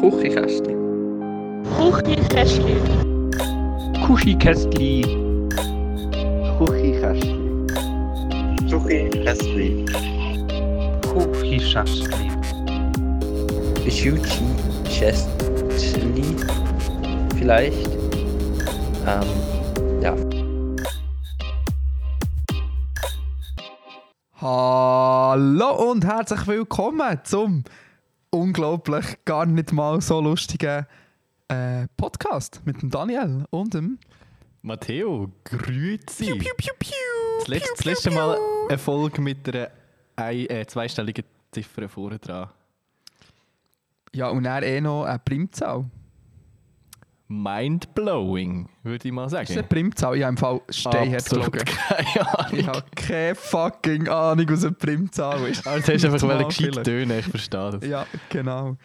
Kuchikästli. Kuchikästli. Kuchikästli. Kuchikästli. Kuchikästli. Kuchikästli. Kuchikästli. Vielleicht. Ähm, ja. Hallo und herzlich willkommen zum unglaublich gar nicht mal so lustigen äh, Podcast mit dem Daniel und dem Matteo, grüezi. Piu, piu, piu, piu, Das letzte, das letzte. Mal eine Folge mit einer ein, äh, zweistelligen Ziffer vorne dran. Ja, und er eh noch eine Primzahl. Mindblowing, würde ich mal Ist das eine sagen. Primzahl? Ich habe im Fall steinhart gelogen. keine Ahnung. Ich habe keine fucking Ahnung, was eine Primzahl ist. Also, du hast einfach Mal gescheit tönen, ich verstehe das. Ja, genau.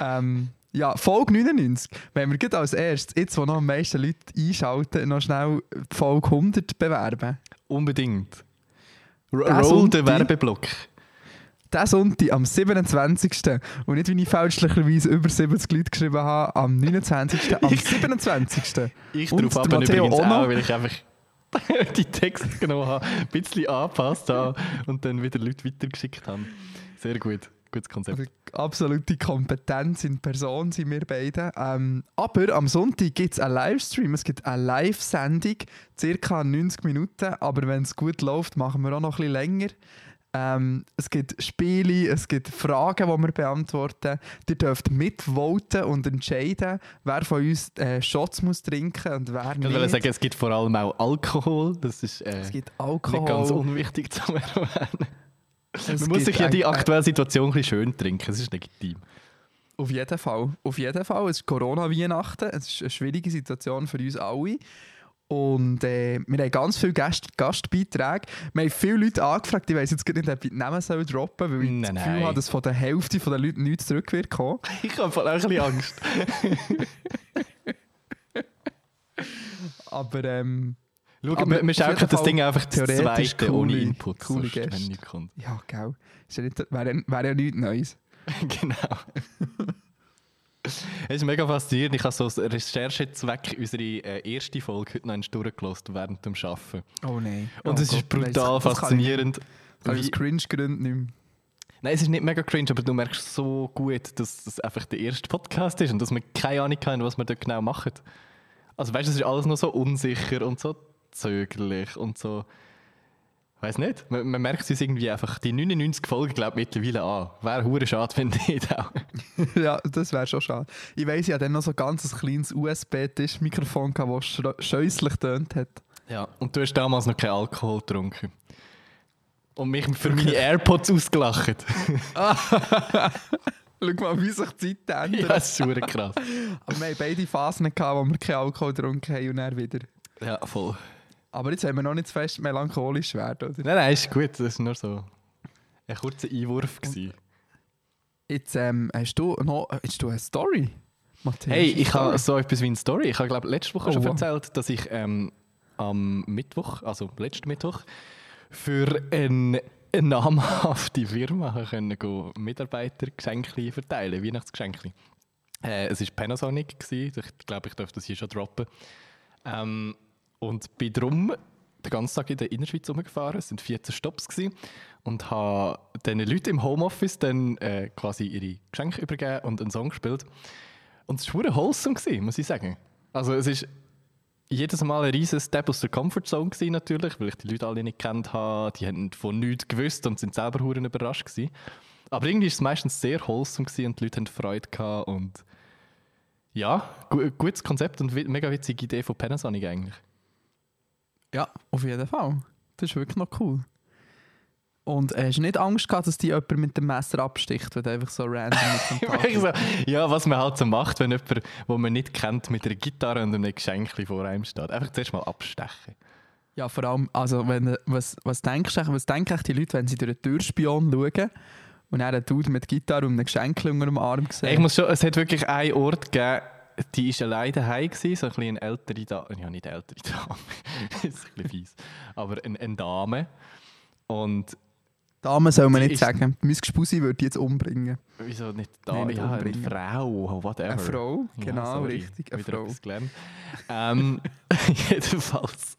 ähm, ja, Folge 99. Wenn wir gerade als erstes, jetzt wo noch am meisten Leute einschalten, noch schnell die Folge 100 bewerben. Unbedingt. R Roll den die- Werbeblock. Diesen Sonntag am 27. Und nicht, wie ich fälschlicherweise über 70 Leute geschrieben habe, am 29. am 27. Ich Und drauf ab übrigens auch noch. weil ich einfach die Texte genommen habe, ein bisschen angepasst habe und dann wieder Leute weitergeschickt habe. Sehr gut. Gutes Konzept. Also, absolute Kompetenz in Person sind wir beide. Ähm, aber am Sonntag gibt es einen Livestream, es gibt eine Live-Sendung, circa 90 Minuten, aber wenn es gut läuft, machen wir auch noch ein bisschen länger. Ähm, es gibt Spiele, es gibt Fragen, die wir beantworten. Ihr dürft mitvoten und entscheiden, wer von uns äh, Shots muss trinken und wer Ich wollte nicht. sagen, es gibt vor allem auch Alkohol. Das ist äh, es gibt nicht ganz Alkohol. unwichtig zu erwähnen. es Man muss sich ja die aktuelle Situation ein bisschen schön trinken. Das ist legitim. Auf jeden Fall. Auf jeden Fall. Es ist Corona-Weihnachten. Es ist eine schwierige Situation für uns alle. Und äh, wir haben ganz viele Gast Gastbeiträge. Wir haben viele Leute angefragt. Ich weiß jetzt gar nicht, ob ich die Namen soll droppen soll, weil ich Nein, das Gefühl nein. habe, dass von der Hälfte der Leute nichts zurück wird kommen. Ich habe auch ein bisschen Angst. Aber ähm, Schau, Aber wir, schaukeln das Ding einfach das theoretisch zweite ohne coole- Input. coole sonst, Gäste. ja, nicht, wäre, wäre ja nichts Neues. genau. Es ist mega faszinierend. Ich habe so aus Recherchezweck unsere äh, erste Folge heute noch durchgelassen während dem Arbeiten. Oh nein. Und oh es ist Gott, nein, brutal das kann ich faszinierend. Kann ich aus Cringe-Gründen nicht mehr. Nein, es ist nicht mega cringe, aber du merkst so gut, dass das einfach der erste Podcast ist und dass wir keine Ahnung haben, was wir dort genau machen. Also weißt du, es ist alles noch so unsicher und so zögerlich und so. Weiß nicht. Man, man merkt es irgendwie einfach. Die 99 Folgen glaube ich mittlerweile an. Wäre hure schade, wenn nicht auch. ja, das wäre schon schade. Ich weiss, ich hatte dann noch so ein ganz kleines USB-Tischmikrofon, das scheußlich tönt hat. Ja. Und du hast damals noch keinen Alkohol getrunken. Und mich für meine AirPods ausgelacht. Schau mal, wie sich die Zeit ändert. ja, das ist krass. Aber wir hatten beide Phasen, gehabt, wo wir keinen Alkohol getrunken haben und dann wieder. Ja, voll. Aber jetzt haben wir noch nicht zu fest melancholisch werden, oder? Nein, nein, ist gut. Das war nur so ein kurzer Einwurf. Gewesen. Jetzt ähm, hast du noch hast du eine Story, Matthias? Hey, ich habe so etwas wie eine Story. Ich habe, glaube letzte Woche Oh, schon wow. erzählt, dass ich ähm, am Mittwoch, also letzten Mittwoch, für eine, eine namhafte Firma können go Mitarbeitergeschenke verteilen, Weihnachtsgeschenke. Äh, es war Panasonic, gewesen. ich glaube, ich darf das hier schon droppen. Ähm, und bin drum den ganzen Tag in der Innerschweiz rumgefahren, es waren 14 Stops gewesen, und habe diesen Leuten im Homeoffice dann äh, quasi ihre Geschenke übergeben und einen Song gespielt. Und es war wholesome, gewesen, muss ich sagen. Also es ist jedes Mal ein riesen Step aus der Comfortzone gewesen, natürlich, weil ich die Leute alle nicht kennt habe, die haben von nichts gewusst und sind selber hure überrascht gewesen. Aber irgendwie ist es meistens sehr wholesome gewesen und die Leute haben Freude gehabt und ja, gu gutes Konzept und mega witzige Idee von Panasonic eigentlich. Ja, auf jeden Fall. Das ist wirklich noch cool. Und äh, hast du nicht Angst gehabt, dass die jemand mit dem Messer absticht, wenn du einfach so random mit so, ja, was man halt so macht, wenn jemand, den man nicht kennt, mit einer Gitarre und einem Geschenk vor einem steht. Einfach zuerst mal abstechen. Ja, vor allem, also wenn, was, was, denkst, du- was denken die Leute, wenn sie durch einen Türspion schauen und dann einen Dude mit Gitarre und einem Geschenk unter dem Arm sehen? Ich muss schon, es hat wirklich einen Ort gegeben, die war alleine daheim, gewesen, so ein bisschen eine ältere Dame. Ja, nicht eine ältere Dame, das ist ein bisschen fies. Aber eine, eine Dame. Und Damen soll man nicht sagen. Mein Gespusi würde die jetzt umbringen. Wieso nicht da? Nein, nicht ja, eine. Frau, whatever. Eine Frau, Ja, genau, sorry. richtig, eine Wieder Frau. etwas gelernt. Ähm, jedenfalls.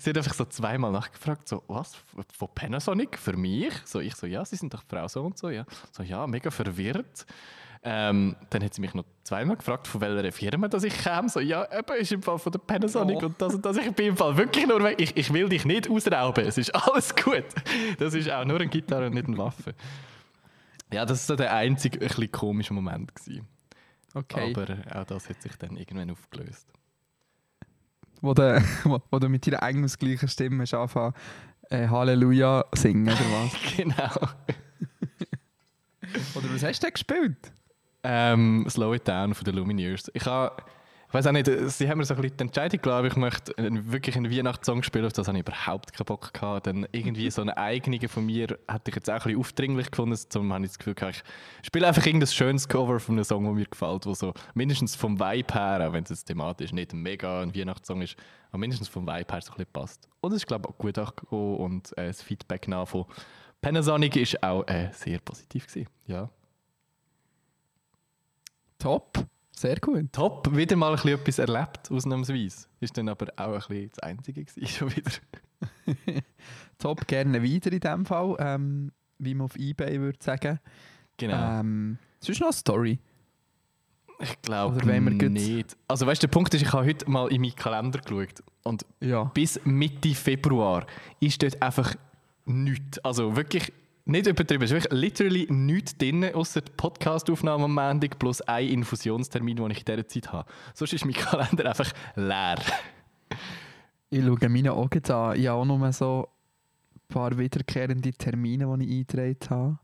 Sie hat einfach so zweimal nachgefragt, so, was, von Panasonic, für mich? So, ich so, ja, Sie sind doch Frau so und so, ja. So, ja, mega verwirrt. Ähm, dann hat sie mich noch zweimal gefragt, von welcher Firma dass ich käme. So, ja, eben, ist im Fall von der Panasonic Oh. und das und das. Ich bin im Fall wirklich nur weg. Ich, ich will dich nicht ausrauben, es ist alles gut. Das ist auch nur eine Gitarre und nicht eine Waffe. Ja, das war so der einzige ein bisschen komische Moment. Gewesen. Okay. Aber auch das hat sich dann irgendwann aufgelöst. Wo, du, wo, wo du mit deiner engelsgleichen Stimme hast anfangen äh, Halleluja singen oder was? Genau. oder was hast du denn gespielt? Ähm, Slow It Down von den Lumineers. Ich habe, ich weiß auch nicht, sie haben mir so ein bisschen die Entscheidung gegeben, ich möchte wirklich einen Weihnachtssong spielen, auf das habe ich überhaupt keinen Bock gehabt. Dann irgendwie so eine eigene von mir hätte ich jetzt auch ein bisschen aufdringlich gefunden, zum habe ich das Gefühl gehabt, ich spiele einfach irgendein schönes Cover von einem Song, der mir gefällt, wo so mindestens vom Vibe her, auch wenn es jetzt thematisch nicht mega ein Weihnachtssong ist, aber mindestens vom Vibe her so ein bisschen passt. Und es ist glaube ich auch gut angekommen und äh, das Feedback nach von Panasonic ist auch äh, sehr positiv gewesen. Ja. Top. Sehr gut. Top, wieder mal ein bisschen etwas erlebt, ausnahmsweise. Ist dann aber auch ein bisschen das Einzige gewesen, schon wieder. Top, gerne wieder in dem Fall. Ähm, wie man auf Ebay würde sagen. Genau. Ähm, sonst noch eine Story. ich glaube nicht. Also weißt du, der Punkt ist, ich habe heute mal in meinen Kalender geschaut und Ja. bis Mitte Februar ist dort einfach nichts. Also wirklich nicht übertrieben. Es ist wirklich literally nichts drin, außer die Podcastaufnahme am Montag plus ein Infusionstermin, den ich in dieser Zeit habe. Sonst ist mein Kalender einfach leer. Ich schaue meine Augen an. Ich habe auch nur so ein paar wiederkehrende Termine, die ich eingetragen habe.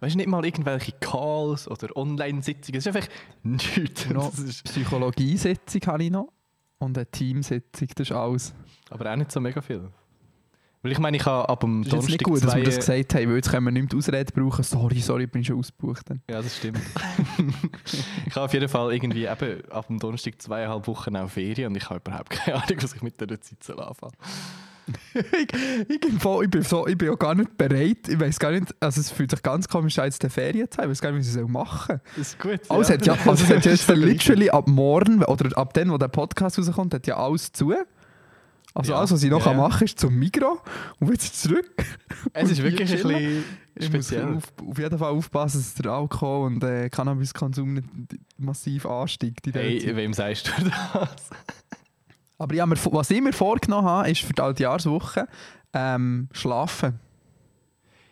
Weißt du, nicht mal irgendwelche Calls oder Online-Sitzungen. Es ist einfach nichts. Noch Psychologiesitzung habe ich noch. Und eine Teamsitzung, das ist alles. aber auch nicht so mega viel. Weil ich meine, ich habe ab dem Das ist jetzt nicht Donnerstag gut, dass wir zwei- das gesagt haben, weil jetzt können wir nicht mehr die Ausrede brauchen. Sorry, sorry, ich bin schon ausgebucht. Dann. Ja, das stimmt. ich habe auf jeden Fall irgendwie eben ab dem Donnerstag zweieinhalb Wochen auch Ferien und ich habe überhaupt keine Ahnung, was ich mit dieser Zeit soll anfangen ich, ich, bin voll, ich, bin so, ich bin auch gar nicht bereit. Ich weiß gar nicht, also es fühlt sich ganz komisch an, jetzt die Ferien zu haben. Ich weiß gar nicht, was ich soll machen Das ist gut. Alles hat ja, also es hat ja jetzt literally ab morgen oder ab dem, wo der Podcast rauskommt, hat ja alles zu. Also Ja. alles, was ich noch Ja, machen kann, ist zum Migros und wieder zurück. Es ist wirklich ein bisschen Ich muss speziell. auf, auf jeden Fall aufpassen, dass der Alkohol und äh, Cannabiskonsum nicht massiv ansteigt. In Hey, Zeit. wem sagst du das? Aber ja, mir, was ich mir vorgenommen habe, ist für die Altjahrswoche ähm, schlafen.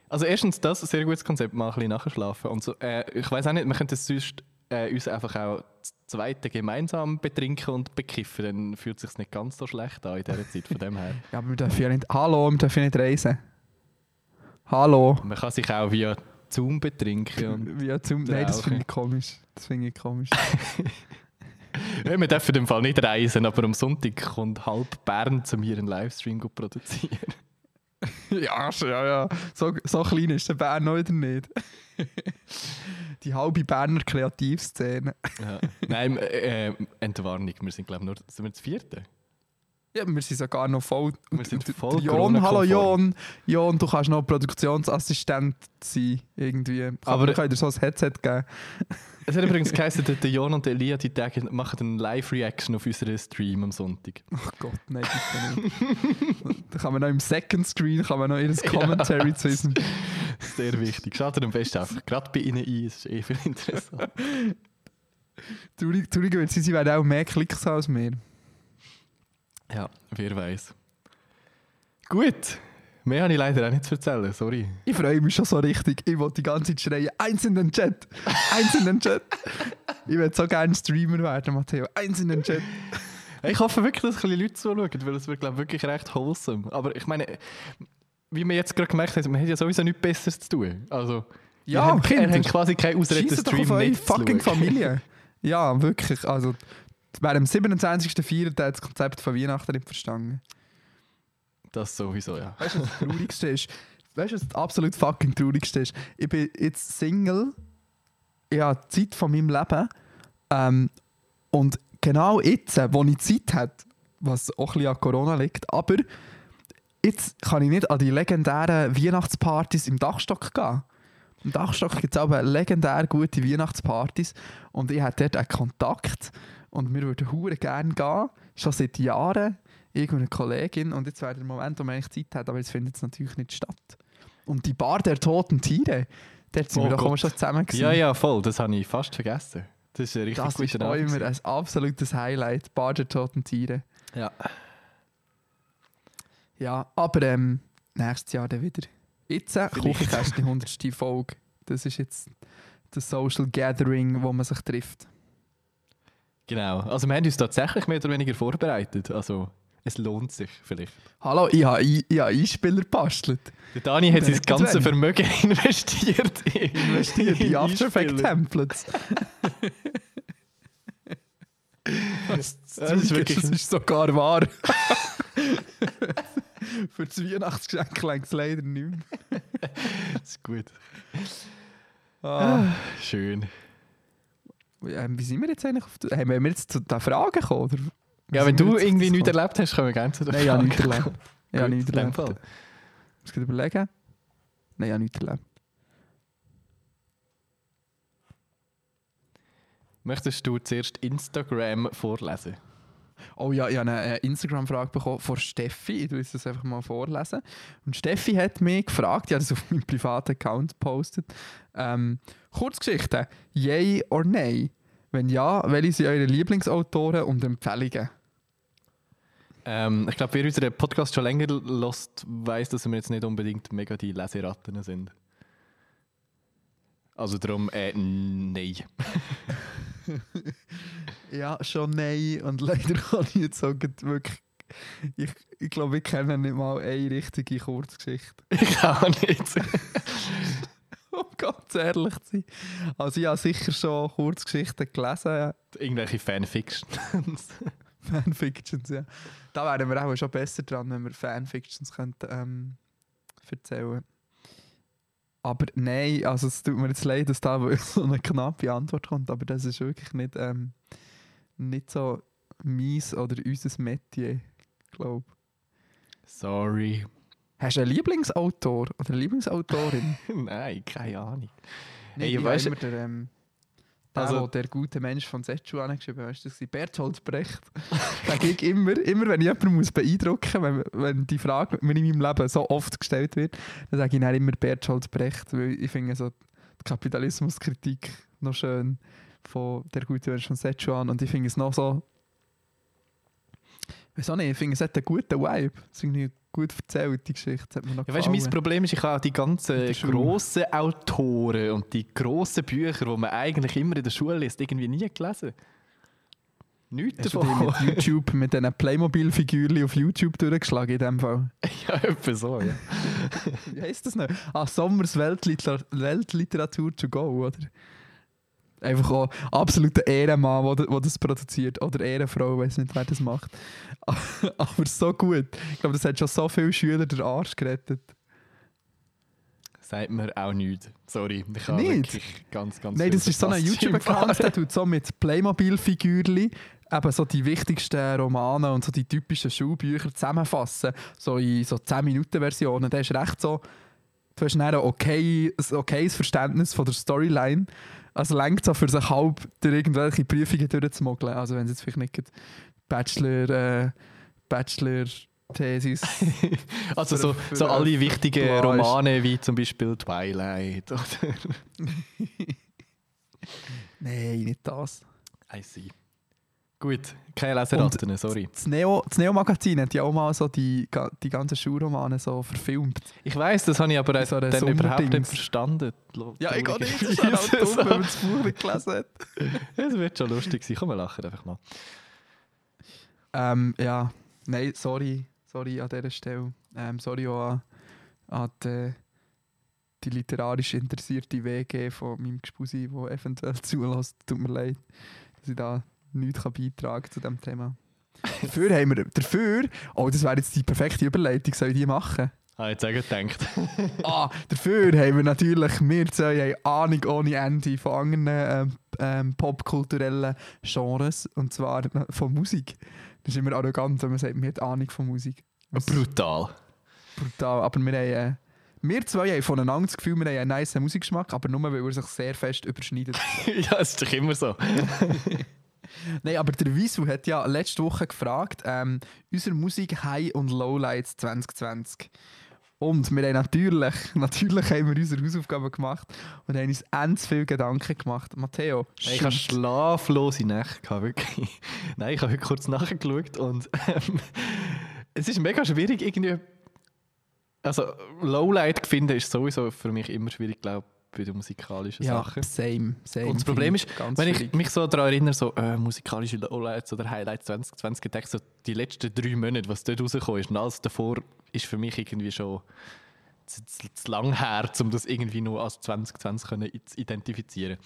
Also erstens das, ein sehr gutes Konzept, mal ein bisschen nachher schlafen. Und so, äh, ich weiß auch nicht, wir könnten sonst äh, uns einfach auch das zweite gemeinsam betrinken und bekiffen, dann fühlt es sich nicht ganz so schlecht an in dieser Zeit von dem her. Ja, aber wir dürfen ja nicht. Hallo, wir dürfen ja nicht reisen. Hallo. Man kann sich auch via Zoom betrinken. Wie zum, nein, das finde ich komisch. Das finde ich komisch. ja, wir dürfen im Fall nicht reisen, aber am Sonntag kommt halb Bern zu mir einen Livestream produzieren. ja, ja, ja. So, so klein ist der Bern noch wieder nicht. Die halbe Berner Kreativszene. Ja. Nein, äh, äh, Entwarnung, wir sind glaube ich nur sind wir das vierte. Ja, wir sind sogar noch voll. Wir sind voll Jon, hallo. Jon. Jon, du kannst noch Produktionsassistent sein. Irgendwie. Aber Aber- wir können dir so ein Headset geben. Es hat übrigens geheißen, der der Jon und der Elia die Tage machen eine Live-Reaction auf unseren Stream am Sonntag. Ach Gott, nein, bitte nicht. da kann man noch im Second Screen kann man noch ihr Commentary zu unserem Sehr wichtig. Schaut am besten einfach gerade bei Ihnen ein, es ist eh viel interessant. Traurig, traurig sie, sie werden auch mehr Klicks haben als wir. ja, wer weiß. Gut, mehr habe ich leider auch nicht zu erzählen, sorry. Ich freue mich schon so richtig. Ich wollte die ganze Zeit schreien, eins in den Chat, eins in den Chat. ich würde so gerne Streamer werden, Matteo. Eins in den Chat. Ich hoffe wirklich, dass ein Leute zuschauen, weil es wird, glaube ich, wirklich recht wholesome. Aber ich meine, wie wir jetzt gerade gemerkt haben, man hat ja sowieso nichts Besseres zu tun. Also, Ja, habt, Kinder, habt quasi keine Ausrede, den doch auf Stream nicht fucking. Familie. Ja, wirklich. Also, während dem 27.04. hat das Konzept von Weihnachten nicht verstanden. Das sowieso, ja. Weißt du, was das Traurigste ist? Weißt du, was das absolut fucking Traurigste ist? Ich bin jetzt Single. Ich habe Zeit von meinem Leben. Ähm, und genau jetzt, wo ich Zeit habe, was auch ein bisschen an Corona liegt, aber jetzt kann ich nicht an die legendären Weihnachtspartys im Dachstock gehen. Im Dachstock gibt es aber legendär gute Weihnachtspartys und ich hätte dort einen Kontakt und wir würden hure gerne gehen, schon seit Jahren, irgendeine Kollegin und jetzt wäre der Moment, wo man eigentlich Zeit hat, aber jetzt findet es natürlich nicht statt. Und die Bar der toten Tiere, dort sind Oh wir doch Gott. schon zusammen gewesen. Ja, ja, voll. Das habe ich fast vergessen. Das ist ein richtig Das ist auch immer ein absolutes Highlight, Bar der toten Tiere. Ja. Ja, aber ähm, nächstes Jahr dann wieder. Jetzt, äh. Kuchenkästchen 100. Folge. Das ist jetzt das Social Gathering, wo man sich trifft. Genau. Also wir haben uns tatsächlich mehr oder weniger vorbereitet. Also es lohnt sich vielleicht. Hallo, ich habe ich, ich habe Einspieler gebastelt. Der Dani hat sein ganzes. Vermögen investiert. in- Investiert in After Effects. Templates. das, Das ist wirklich- das ist sogar wahr. Für das Weihnachtsgeschenk längt es leider nicht mehr. Das ist gut. Ah. Schön. Ähm, wie sind wir jetzt eigentlich auf der, haben wir jetzt zu den Fragen gekommen? Oder? Ja, wenn du irgendwie nichts erlebt hast, können wir gerne zu der Nein, ich habe nichts erlebt. Ich habe nichts erlebt. Muss ich überlegen? Nein, ich habe nichts erlebt. Möchtest du zuerst Instagram vorlesen? Oh ja, ich habe eine äh, Instagram-Frage bekommen von Steffi. Ich lese das einfach mal vorlesen. Und Steffi hat mich gefragt, ich habe das auf meinem privaten Account gepostet. Ähm, Kurzgeschichte, yay or nay? Wenn ja, welche sind eure Lieblingsautoren und Empfehlungen? Ähm, ich glaube, wer unseren Podcast schon länger lost, weiß, dass wir jetzt nicht unbedingt mega die Leseratten sind. Also darum, äh, nein. Ja, schon nein. Und leider kann ich jetzt auch wirklich... Ich, ich glaube, ich kenne nicht mal eine richtige Kurzgeschichte. Ich auch nicht. Um ganz ehrlich zu sein. Also ich habe sicher schon Kurzgeschichten gelesen. Irgendwelche Fanfictions. Fanfictions, ja. Da wären wir auch schon besser dran, wenn wir Fanfictions könnten, ähm, erzählen Aber nein, also es tut mir jetzt leid, dass da so eine knappe Antwort kommt, aber das ist wirklich nicht, ähm, nicht so mies oder unser Metier, glaube Sorry. Hast du einen Lieblingsautor oder eine Lieblingsautorin? Nein, keine Ahnung. Nein, ich ich weiss- immer der, ähm, der, Also- der gute Mensch von Setschua geschrieben hat, das war Bertolt Brecht. Sage ich immer, immer wenn ich jemanden muss beeindrucken muss, wenn, wenn die Frage mir in meinem Leben so oft gestellt wird, dann sage ich dann immer Bertolt Brecht, weil ich finde so die Kapitalismuskritik noch schön von der gute Mensch von Setschwan und ich finde es noch so Wieso nicht? Ich finde, es hat einen guten Vibe. Es ist irgendwie gut erzählt, die Geschichte. Ja, weißt du, mein. Problem ist, ich habe die ganzen grossen Autoren und die grossen Bücher, die man eigentlich immer in der Schule liest, irgendwie nie gelesen. Nichts Hast du davon. mit YouTube, mit diesen Playmobil-Figürchen auf YouTube durchgeschlagen in dem Fall? ja, etwa so, ja. Wie heisst das noch? Ah, Sommers Weltliter Weltliteratur to go, oder? Einfach auch absoluter Ehrenmann, der das produziert. Oder Ehrenfrau, ich weiß nicht, wer das macht. Aber so gut. Ich glaube, das hat schon so viele Schüler den Arsch gerettet. Sagt mir auch nichts. Sorry, ich habe Nicht? wirklich ganz, ganz Nein, das ist so ein YouTube-Account, der tut so mit Playmobil-Figürchen eben so die wichtigsten Romane und so die typischen Schulbücher zusammenfassen. So in so 10-Minuten-Versionen. Der ist recht so, du hast dann ein, okay, ein okayes Verständnis von der Storyline. Also lenkt so für sich halb durch irgendwelche Prüfungen durchzumogeln. Also wenn es jetzt vielleicht nicht Bachelor, äh, Bachelor-Thesis Also für- so, für- so alle wichtigen ist. Romane wie zum Beispiel Twilight oder Nein, nicht das. I see. Gut, keine Leseratten, sorry. Das Neo- Neo-Magazin hat ja auch mal so die, die ganzen Schulromane so verfilmt. Ich weiß, das habe ich aber So dann überhaupt nicht Sonderdings. verstanden. Ja, ich auch nicht. Das ist auch dumm, wenn man das Buch nicht gelesen hat. Es wird schon lustig sein. Komm, wir lachen einfach mal. Ähm, ja, nein, sorry. Sorry an dieser Stelle. Ähm, sorry auch an, an die, die literarisch interessierte WG von meinem Gespusi, die eventuell zulässt. Tut mir leid, dass ich da nichts kann beitragen zu diesem Thema. dafür haben wir, dafür, oh, das wäre jetzt die perfekte Überleitung, soll ich die machen? Ah, jetzt auch gedacht. Ah, dafür haben wir natürlich, wir zwei haben Ahnung ohne Ende von anderen ähm, ähm, popkulturellen Genres, und zwar von Musik. Das ist immer arrogant, wenn man sagt, man hat Ahnung von Musik. Was- Brutal. brutal. Aber wir haben... Äh, wir zwei haben voneinander das Gefühl, wir haben einen nice Musikgeschmack, aber nur, weil er sich sehr fest überschneidet. ja, es ist doch immer so. Nein, aber der Wiesu hat ja letzte Woche gefragt, ähm, unsere Musik High- und Lowlights 2020. Und wir haben natürlich, natürlich haben wir unsere Hausaufgaben gemacht und haben uns ganz viel Gedanken gemacht. Matteo, Hey, ich habe shoot. schlaflose Nächte gehabt, wirklich. Nein, ich habe heute kurz nachgeschaut und ähm, es ist mega schwierig irgendwie... Also Lowlight finden ist sowieso für mich immer schwierig, glaube ich, bei den musikalischen ja, Sachen. same, same. Und das Problem ist, wenn ich mich so daran erinnere, so äh, musikalische Lowlights oder Highlights 2020 gedacht, so die letzten drei Monate, was dort rausgekommen ist und alles davor, ist für mich irgendwie schon zu, zu, zu lang her, um das irgendwie nur als 2020 können zu identifizieren.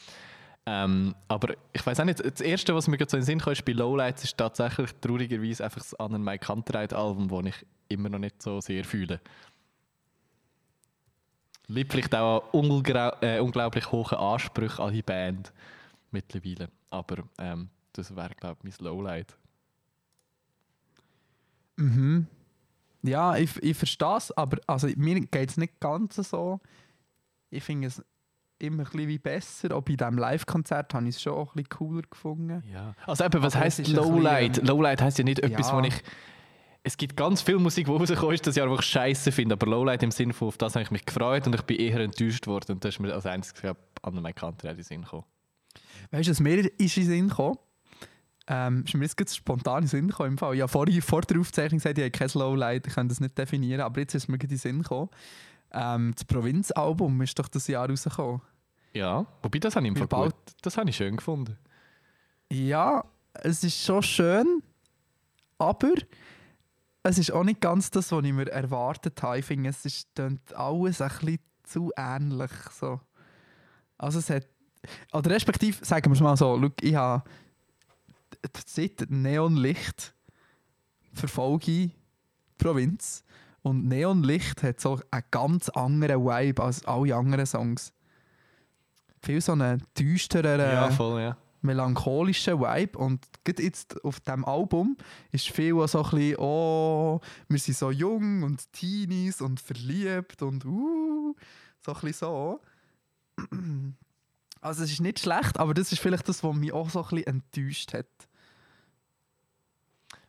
Ähm, aber ich weiß auch nicht, das Erste, was mir gerade so in den Sinn kam, ist bei Lowlights, ist tatsächlich traurigerweise einfach das An Mike Kantereit Album, das ich immer noch nicht so sehr fühle. Liegt vielleicht auch an äh, unglaublich hohen Ansprüchen an die Band mittlerweile. Aber ähm, das wäre, glaube ich, mein Lowlight. Mhm. Ja, ich, ich verstehe es, aber also, mir geht es nicht ganz so. Ich finde es immer ein bisschen besser. Auch bei diesem Live-Konzert habe ich es schon ein bisschen cooler gefunden. Ja. Also eben, was Aber heisst Lowlight? bisschen, Lowlight heisst ja nicht etwas, ja. wo ich... Es gibt ganz viel Musik, die rausgekommen ist, das Jahr, die ich scheiße finde, aber Lowlight im Sinne von, auf das habe ich mich gefreut und ich bin eher enttäuscht worden und das ist mir als einziges an meinen Kanter in den Sinn gekommen. Weißt du, was mir ist in den Sinn gekommen? Ähm, ist mir jetzt gerade spontan in den Sinn gekommen. Im Fall. Ja, vorher, vor der Aufzeichnung gesagt, ich habe kein Lowlight, ich kann das nicht definieren, aber jetzt ist mir in den Sinn gekommen. Ähm, das Provinzalbum ist doch das Jahr rausgekommen. Ja, wobei das habe ich im Fall gut. Das habe ich schön gefunden. Ja, es ist schon schön, aber es ist auch nicht ganz das, was ich mir erwartet habe. Ich finde, es ist alles ein bisschen zu ähnlich. So. Also es hat, oder respektive, sagen wir es mal so, schau, ich habe seit Neonlicht verfolge ich Provinz und Neonlicht hat so einen ganz anderen Vibe als alle anderen Songs. Viel so einen düsteren Ja, voll, ja. Melancholischen Vibe und gerade jetzt auf diesem Album ist viel so ein bisschen, oh, wir sind so jung und Teenies und verliebt und uh, so ein bisschen so. Also es ist nicht schlecht, aber das ist vielleicht das, was mich auch so ein bisschen enttäuscht hat.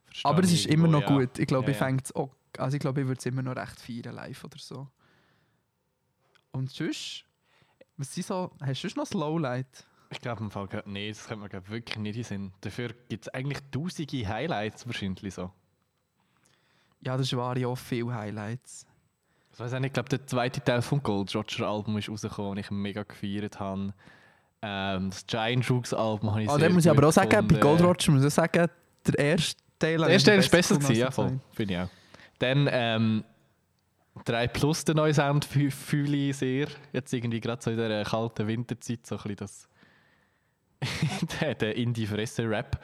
Verstehe aber es ist immer noch ja. gut. Ich glaube, Ja, ich ja. auch, also ich glaube, ich würde es immer noch recht feiern live oder so. Und sonst, was sind so, hast du sonst noch das Lowlight? Ich glaube im Fall, nee, das könnte man glaub, wirklich nicht in Sinn. Dafür gibt es eigentlich tausende Highlights wahrscheinlich so. Ja, das waren ja auch viele Highlights. Ich weiß nicht, ich glaube, der zweite Teil vom Gold Roger Album ist rausgekommen, den ich mega gefeiert habe. Ähm, das Giant Jukes Album habe ich Ah, sehr muss ich aber auch sagen, bei. Gold Roger muss ich sagen, der erste Teil Der erste Teil ist besser gewesen, ja voll, finde ich auch. Dann ähm, 3 Plus, der neue Sound, fü- fühle ich sehr. Jetzt irgendwie gerade so in der kalten Winterzeit, so ein bisschen das der, der Indie-Fresse-Rap.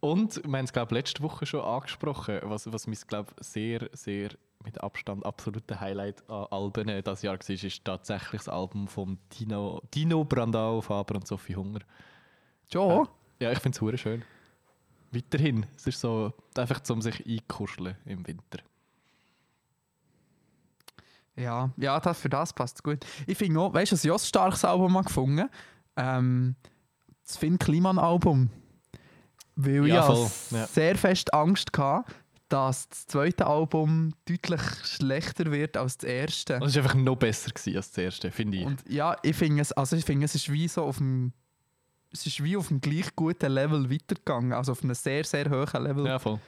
Und wir haben es, glaube letzte Woche schon angesprochen, was, was mein, glaube sehr, sehr mit Abstand absolute Highlight an Alben äh, das Jahr war, ist tatsächlich das Album von Dino, Dino Brandau, Faber und Sophie Hunger. Schon? Ja, ich finde es schön. Weiterhin. Es ist so einfach zum sich einkuscheln im Winter. Ja, ja das, für das passt gut. Ich finde auch, weißt du, ein starkes Album habe gefunden ähm, Das Finn Kliman-Album. Weil Ja, ich voll, ja. sehr fest Angst hatte, dass das zweite Album deutlich schlechter wird als das erste. Es war einfach noch besser gewesen als das erste, finde ich. Und ja, ich finde es, also ich finde, es ist wie so auf dem es ist wie auf dem gleich guten Level weitergegangen, also auf einem sehr, sehr hohen Level. ja, voll.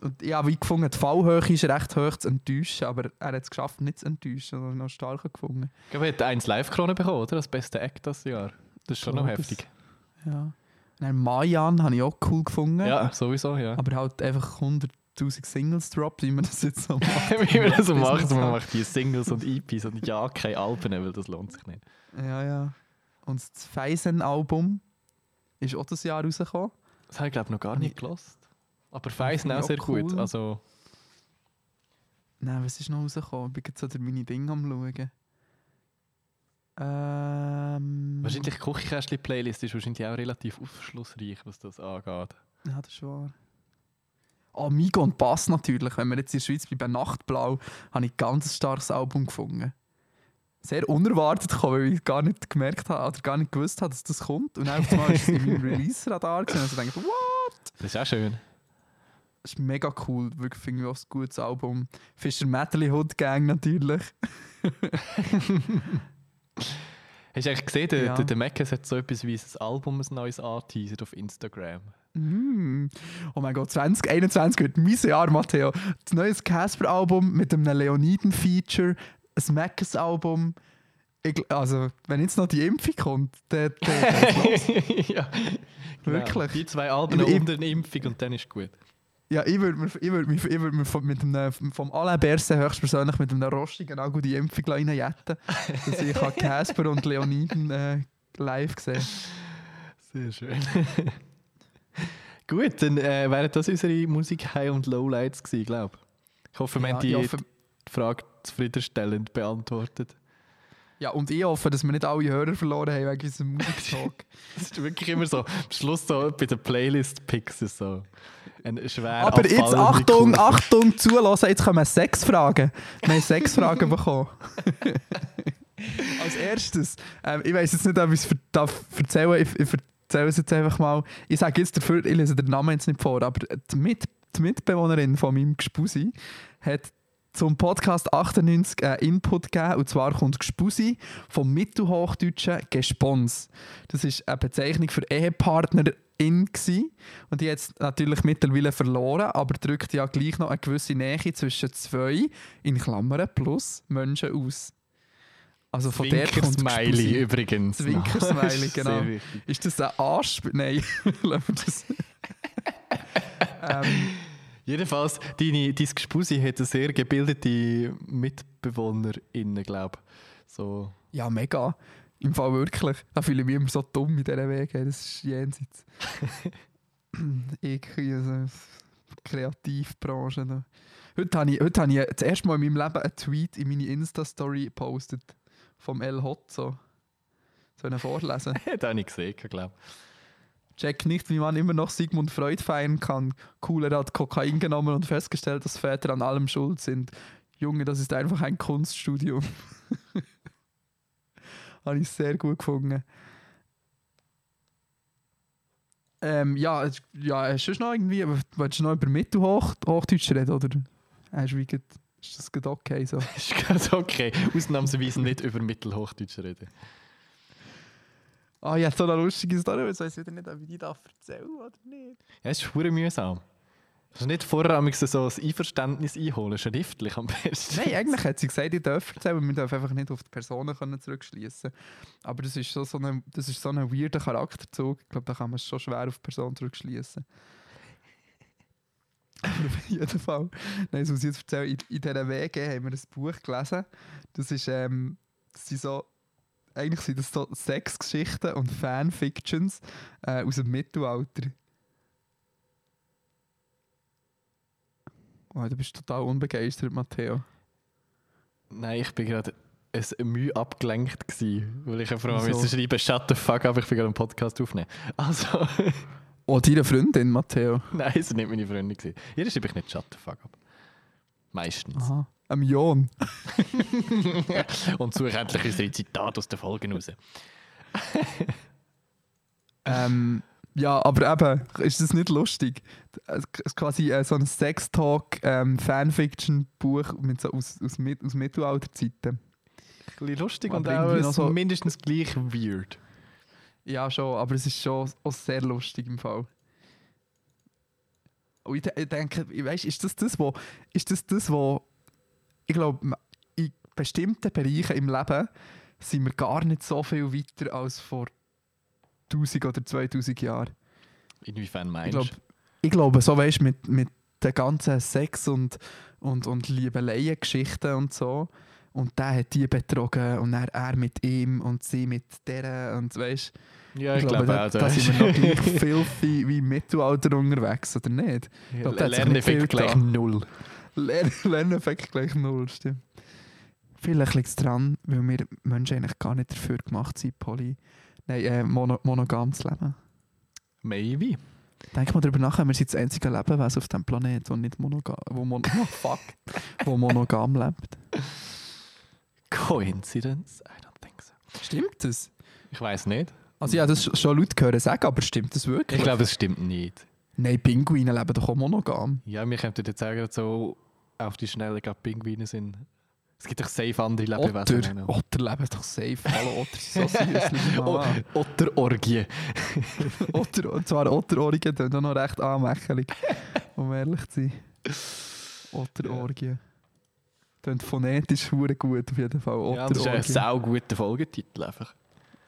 Und ich habe wie gefunden, die Fallhöhe ist recht hoch zu enttäuschen, aber er hat es geschafft, nicht zu enttäuschen, sondern noch starker gefunden. Ich glaube, er hat eins Live-Krone bekommen, oder? Das beste Act das Jahr. Das ist schon noch heftig. Ja. Und dann Mayan habe ich auch cool gefunden, Ja, sowieso, ja. aber halt einfach 100'000 Singles droppt, wie man das jetzt so macht. Wie man das so macht, man macht die Singles und EPs und ja, keine Alben, weil das lohnt sich nicht. Ja, ja. Und das Feisen-Album ist auch das Jahr rausgekommen. Das habe ich, glaube ich, noch gar nicht ich- gelost. Aber Feisen auch sehr auch gut. cool. Also, Nein, was ist noch rausgekommen? Ich bin gerade so durch meine Dinge am schauen. Ähm, wahrscheinlich die Küchenkästchen-Playlist ist wahrscheinlich auch relativ aufschlussreich, was das angeht. Ja, das ist wahr. Oh, Migo und Bass natürlich. Wenn wir jetzt in der Schweiz bleiben, Nachtblau, habe ich ein ganz starkes Album gefunden. Sehr unerwartet gekommen, weil ich gar nicht gemerkt habe oder gar nicht gewusst habe, dass das kommt. Und auf einmal ist es in meinem Release-Radar gewesen. Und ich dachte, what? Das ist auch schön. Das ist mega cool. Wirklich finde ich auch ein gutes Album. Fischer Medley Hood Gang natürlich. Hast du eigentlich gesehen, der, Ja. der, der Mackes hat so etwas wie ein Album, ein neues angeteasert auf Instagram. Mm. Oh mein Gott, 2021 wird mein Jahr, Matteo. Das neue Casper-Album mit einem Leoniden-Feature, ein Mackes-Album. Also, wenn jetzt noch die Impfung kommt, dann. dann ja, Wirklich? Die zwei Alben unter eine Impfung und dann ist gut. Ja, ich würde mir, ich würd mir, ich würd mir vom, mit einem, vom Alain Berset höchstpersönlich mit einem rostigen Auge die Impfung reinjetten dass ich Casper und Leoniden äh, live sehen Sehr schön. gut, dann äh, wären das unsere Musik-High- und Lowlights gewesen, glaube ich. Ich hoffe, wir Ja, haben die, hoffe- die Frage zufriedenstellend beantwortet. Ja, und ich hoffe, dass wir nicht alle Hörer verloren haben wegen unserem Musiktalk. Das ist wirklich immer so, am Schluss so bei den Playlist-Picks ist so ein schwer Aber jetzt Achtung, Kurve. Achtung, zulassen, jetzt kommen sechs Fragen. Wir haben sechs Fragen bekommen. Als erstes, ähm, ich weiß jetzt nicht, ob ich es ver- darf erzählen ich, ich erzähle es jetzt einfach mal. Ich sage jetzt dafür, ich lese den Namen jetzt nicht vor, aber die, Mit, die Mitbewohnerin von meinem Gespusi hat zum Podcast 98 einen Input gegeben, und zwar kommt Gespusi vom Mittelhochdeutschen Gespons. Das ist eine Bezeichnung für Ehepartnerin gsi und die hat es natürlich mittlerweile verloren, aber drückt ja gleich noch eine gewisse Nähe zwischen zwei, in Klammern plus, Menschen aus. Also von der kommt Gespusi. übrigens. Zwinker-Smiley, Das ist genau. Ist das ein Anspiel? Nein, lassen wir das. ähm, Jedenfalls, deine, dein Gespusi hat eine sehr gebildete MitbewohnerInnen, glaube ich. So. ja, mega. Im Fall wirklich. Da fühle ich mich immer so dumm in dieser Wege. Das ist jenseits. ich, also, Kreativbranche. Da. Heute habe ich, heute habe ich das erste Mal in meinem Leben einen Tweet in meine Insta-Story gepostet. Vom El Hotzo. Ich ihn vorlesen? Das habe ich gesehen, glaube Check nicht, wie man immer noch Sigmund Freud feiern kann. Cooler hat Kokain genommen und festgestellt, dass Väter an allem schuld sind. Junge, das ist einfach ein Kunststudium. Habe ich sehr gut gefunden. Ähm, ja, ja, hast du noch irgendwie, willst du noch über Mittelhochdeutsch reden, oder? Hast du wie ist das gerade okay so? Ist ganz okay. Ausnahmsweise nicht über Mittelhochdeutsch reden. Ah, ja, so eine lustige Story, weiß ich wieder nicht, ob ich die darf erzählen oder nicht. Ja, es ist verdammt mühsam. Hast du nicht vorher am liebsten so ein Einverständnis einholen, schriftlich am besten? Nein, eigentlich hat sie gesagt, ich darf erzählen, wir dürfen einfach nicht auf die Personen können zurückschließen. Aber das ist so, so ein, das ist so ein weirder Charakterzug. Ich glaube, da kann man es schon schwer auf die Person zurückschließen. Aber auf jeden Fall, nein, das muss ich jetzt erzählen. In, in dieser WG haben wir ein Buch gelesen. Das ist, ähm, das sind so, eigentlich sind das so Sexgeschichten und Fanfictions äh, aus dem Mittelalter. Oh, du bist total unbegeistert, Matteo. Nein, ich bin gerade ein Mühe abgelenkt gewesen, weil ich einfach mal müssen schreiben, shut the fuck up, ich bin gerade einen Podcast aufnehmen. Also, Oh, deine Freundin, Matteo. nein, es war nicht meine Freundin. Jeder schreibe ich nicht shut the fuck up. Meistens. Aha. Ein Jon. Und suche endlich unsere Zitate aus den Folgen raus. Ähm, ja, aber eben, ist das nicht lustig? Es ist quasi äh, so ein Sex-Talk-Fanfiction-Buch mit so aus, aus, aus Mittelalterzeiten. Ein bisschen lustig Aber und irgendwie auch noch so- mindestens gleich weird. Ja, schon, aber es ist schon auch sehr lustig im Fall. Und ich denke, ich weiss, ist das das, wo, ist das das, wo ich glaube, in bestimmten Bereichen im Leben sind wir gar nicht so viel weiter als vor 1000 oder 2000 Jahren. Inwiefern Ich meinst glaube, ich glaube so weißt mit, mit den ganzen Sex- und, und, und Liebeleien-Geschichten und so. Und der hat die betrogen und dann er mit ihm und sie mit der und weißt Ja, ich, glaube da, auch. da sind wir noch gleich filthy wie im Mittelalter unterwegs, oder nicht? Ja, glaube, da Lerneffekt gleich null. Lern Lerneffekt gleich null, stimmt. Vielleicht liegt es daran, weil wir Menschen eigentlich gar nicht dafür gemacht sind, poly, nein, äh, mono, monogam zu leben. Maybe. Denk mal darüber nach, wir sind das einzige Lebewesen auf diesem Planeten, wo nicht monogam, wo, mon oh, fuck, wo monogam lebt. Coincidence? I don't think so. Stimmt das? Ich weiß nicht. Also ja, das schon laut gehört sagen, aber stimmt das wirklich? Ich glaube, es stimmt nicht. Nein, Pinguine leben doch auch monogam. Ja, wir könnten jetzt sagen, so auf die Schnelle gerade Pinguine sind. Es gibt doch safe andere Lebewesen. Otter, Otter leben doch safe. Hallo, Otter sind so süß. Otterorgie. Otter, und zwar Otterohrige, die auch noch recht anmächelig, um ehrlich zu sein. Otterorgie. Tönt phonetisch hure gut auf jeden Fall. Ja, das ist ein Otterorgie. sauguter Folgetitel einfach.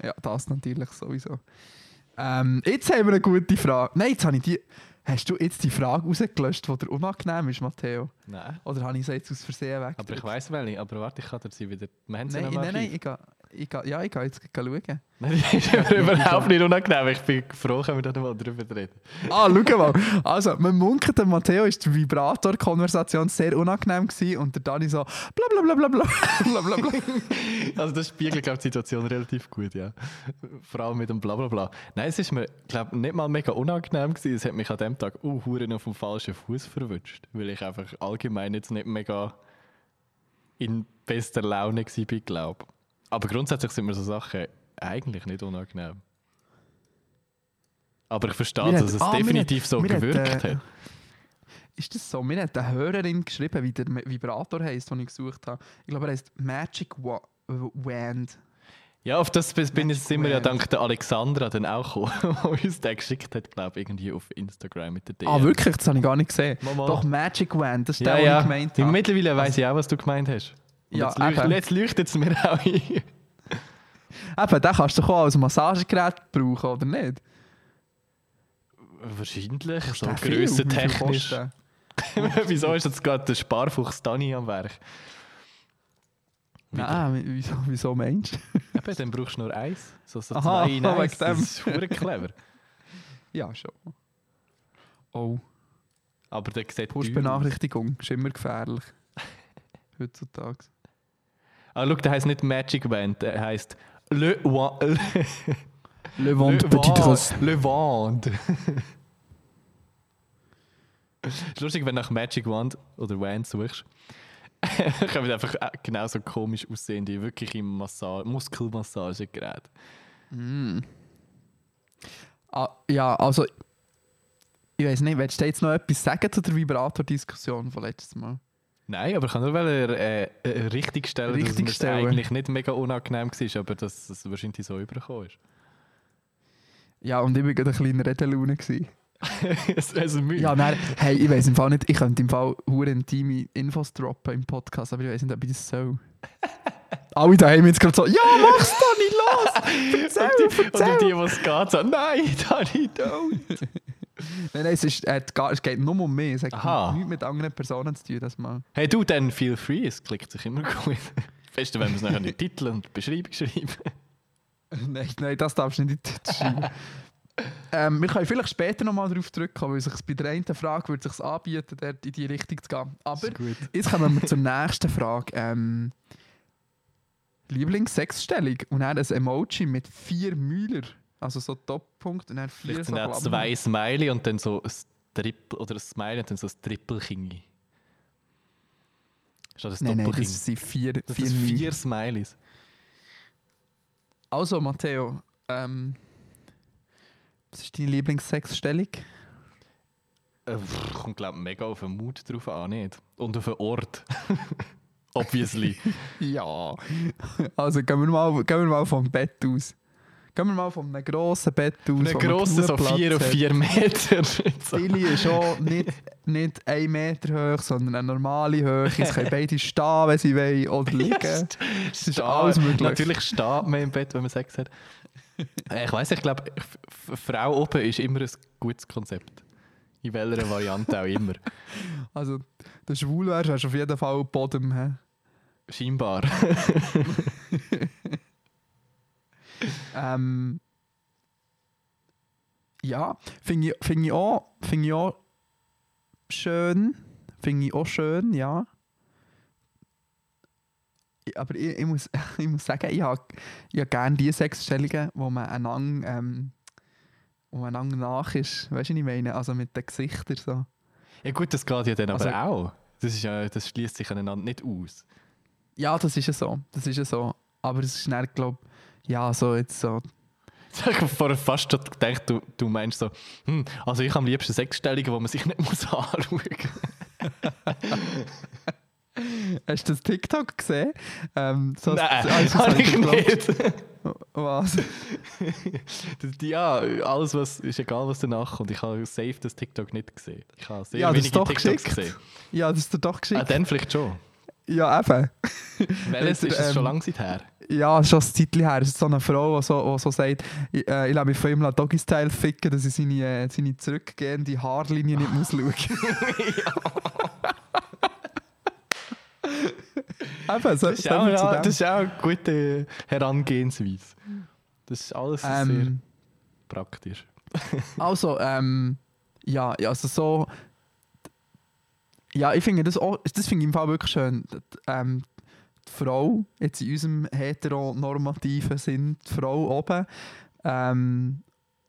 Ja, das natürlich sowieso. Ähm, jetzt haben wir eine gute Frage. Nein, jetzt habe ich die. Hast du jetzt die Frage rausgelöscht, die dir unangenehm ist, Matteo? Nein. Oder habe ich sie jetzt aus Versehen weg? Aber ich weiss welche. Aber warte, ich kann dir sie wieder... Sie Nein, nein, nein, ich gehe, ich ja, ich gehe jetzt schauen. Nein, die ist mir überhaupt nicht unangenehm. Ich bin froh, können wir da mal drüber reden. Ah, schau mal. Also, man munkelt, der Matteo ist die Vibrator-Konversation sehr unangenehm gewesen und der Dani so bla bla bla bla bla bla bla bla. Also das spiegelt, glaube ich, die Situation relativ gut, ja. Vor allem mit dem Blablabla. Nein, es ist mir, glaube nicht mal mega unangenehm gewesen. Es hat mich an dem Tag uh, hure auf dem falschen Fuß verwünscht, weil ich einfach allgemein jetzt nicht mega in bester Laune war, glaube Aber grundsätzlich sind mir so Sachen eigentlich nicht unangenehm. Aber ich verstehe, dass hat- es ah, definitiv hat- so mir hat, gewirkt äh, hat. Ist das so? Mir hat eine Hörerin geschrieben, wie der Vibrator heisst, den ich gesucht habe. Ich glaube, er heißt Magic Wa Wand. Ja, auf das bin Magic sind wir ja dank der Alexandra dann auch gekommen, die uns den geschickt hat, glaube ich, irgendwie auf Instagram mit der DM. Ah, wirklich? Das habe ich gar nicht gesehen. Mal. Doch, Magic Wand, das ist Ja, der, ja. ich gemeint habe. Mittlerweile weiss ich auch, was du gemeint hast. Und Ja, jetzt, leuchtet es mir auch ein. Eben, den kannst du auch als Massagegerät brauchen, oder nicht? Wahrscheinlich, so grössentechnisch. Wieso ist jetzt gerade der Sparfuchs Dani am Werk? Nein, wieso, wieso meinst du? Eben, dann brauchst du nur eins. So, so Aha, zwei in eins. Das ist verdammt clever. Ja, schon. Oh, Aber der sieht. Push-Benachrichtigung ist immer gefährlich. Heutzutage. Ah, schau, der heisst nicht Magic Band, der heisst Le, Wa Le, Le Le Wand. Le Wand. ist lustig, wenn du nach Magic Wand oder Wand suchst. kommen einfach äh, genauso komisch aussehende, wirklich im Massa Muskelmassagegerät. Mm. Ah, ja, also. Ich weiß nicht, willst du jetzt noch etwas sagen zu der Vibrator-Diskussion von letztes Mal? Nein, aber ich kann nur äh, äh, richtig stellen, dass Richtig es mir stellen. eigentlich nicht mega unangenehm war, aber dass es wahrscheinlich so übergekommen ist. Ja, und ich war gerade ein kleiner Redelaune. gewesen. es Mühe. Ja, nein, hey, ich weiß im Fall nicht, ich könnte im Fall hure intime Infos droppen im Podcast, aber ich weiß nicht, ob ich das soll. Alle da haben jetzt gerade so, ja, mach's Dani, los! Erzähl, und die, erzähl! und die, es geht, sagen, nein, Dani, don't. Nein, nein, es, ist, äh, es geht nur um mich, es hat Aha. nichts mit anderen Personen zu tun, das mal. Hey du, dann feel free, es klickt sich immer gut. Beste, wenn wir es nachher in den Titel und die Beschreibung schreiben. nein, nein, das darfst du nicht in die Tüte schreiben. ähm, wir können vielleicht später nochmal darauf zurückkommen, weil sich bei der einen Frage würde sich anbieten, dort in die Richtung zu gehen. Aber jetzt kommen wir zur nächsten Frage. Ähm, Lieblingssexstellung und dann ein Emoji mit vier Müller. Also so Top-Punkt und dann vier Vielleicht sind auch zwei Smiley und dann so ein Triple, oder ein Smiley und dann so ein Triple-Kingi. Statt ein Nein, nein, das sind vier, Das vier, sind Müller. vier Smileys. Also Matteo, ähm, was ist deine Lieblingssexstellung? Äh, kommt, glaube ich, mega auf den Mut drauf an, nicht? Und auf den Ort. Obviously. Ja. Also gehen wir mal, gehen wir mal vom Bett aus. Gehen wir mal von einem grossen Bett aus. Ein wo man grosser, so genug 4 Platz auf hat. 4 Meter. Billy ist schon nicht, nicht 1 Meter hoch, sondern eine normale Höhe. Es können beide stehen, wenn sie wollen, oder liegen. Es ist alles möglich. Natürlich steht man im Bett, wenn man Sex hat. Äh, Ich weiß, ich glaube, Frau oben ist immer ein gutes Konzept. In welcher Variante auch immer. Also, der schwul wärst, hast du auf jeden Fall Boden. He? Scheinbar. Ähm, ja, finde ich, find ich, auch- find ich auch schön. Finde ich auch schön, ja. Ich- Aber ich, ich, muss, ich muss sagen, ich habe ich hab gerne die Sexstellungen, wo man einander ähm, und einander nach ist. Weißt du, was ich meine? Also mit den Gesichtern so. Ja gut, das geht ja dann aber Also- auch. Das, ist ja, das schließt sich aneinander nicht aus. Ja, das ist ja so. Das ist ja so. Aber es ist dann, glaube ja, so jetzt so. Ich habe vorher fast schon gedacht, du, du meinst so, hm, also ich habe am liebsten Sechsstellige, wo man sich nicht muss anschauen Hast du das TikTok gesehen? Ähm, so Nein, also, habe ich nicht. Was? Das- ja, alles, was, ist egal, was danach kommt. Ich habe safe das TikTok nicht gesehen. Ich habe sehr Ja, das wenige TikToks geschickt. gesehen. Ja, das ist doch Ah, geschickt. dann vielleicht schon. ja, eben. Welches Jetzt, ist es schon ähm, lange her? Ja, schon ein Zeitchen her. Es ist so eine Frau, die so, die so sagt, ich, äh, ich lasse mich von ihm Doggy-Style ficken, dass ich seine, äh, seine zurückgehende Haarlinie nicht muss schauen Eben, so, Das ist, auch, ja, das ist auch eine gute Herangehensweise. Das ist alles sehr ähm, praktisch. Also, ähm, ja, also so. Ja, ich finde das auch, das finde ich im Fall wirklich schön. Ähm, Frau, jetzt in unserem heteronormativen Sinn, die Frau oben, ähm,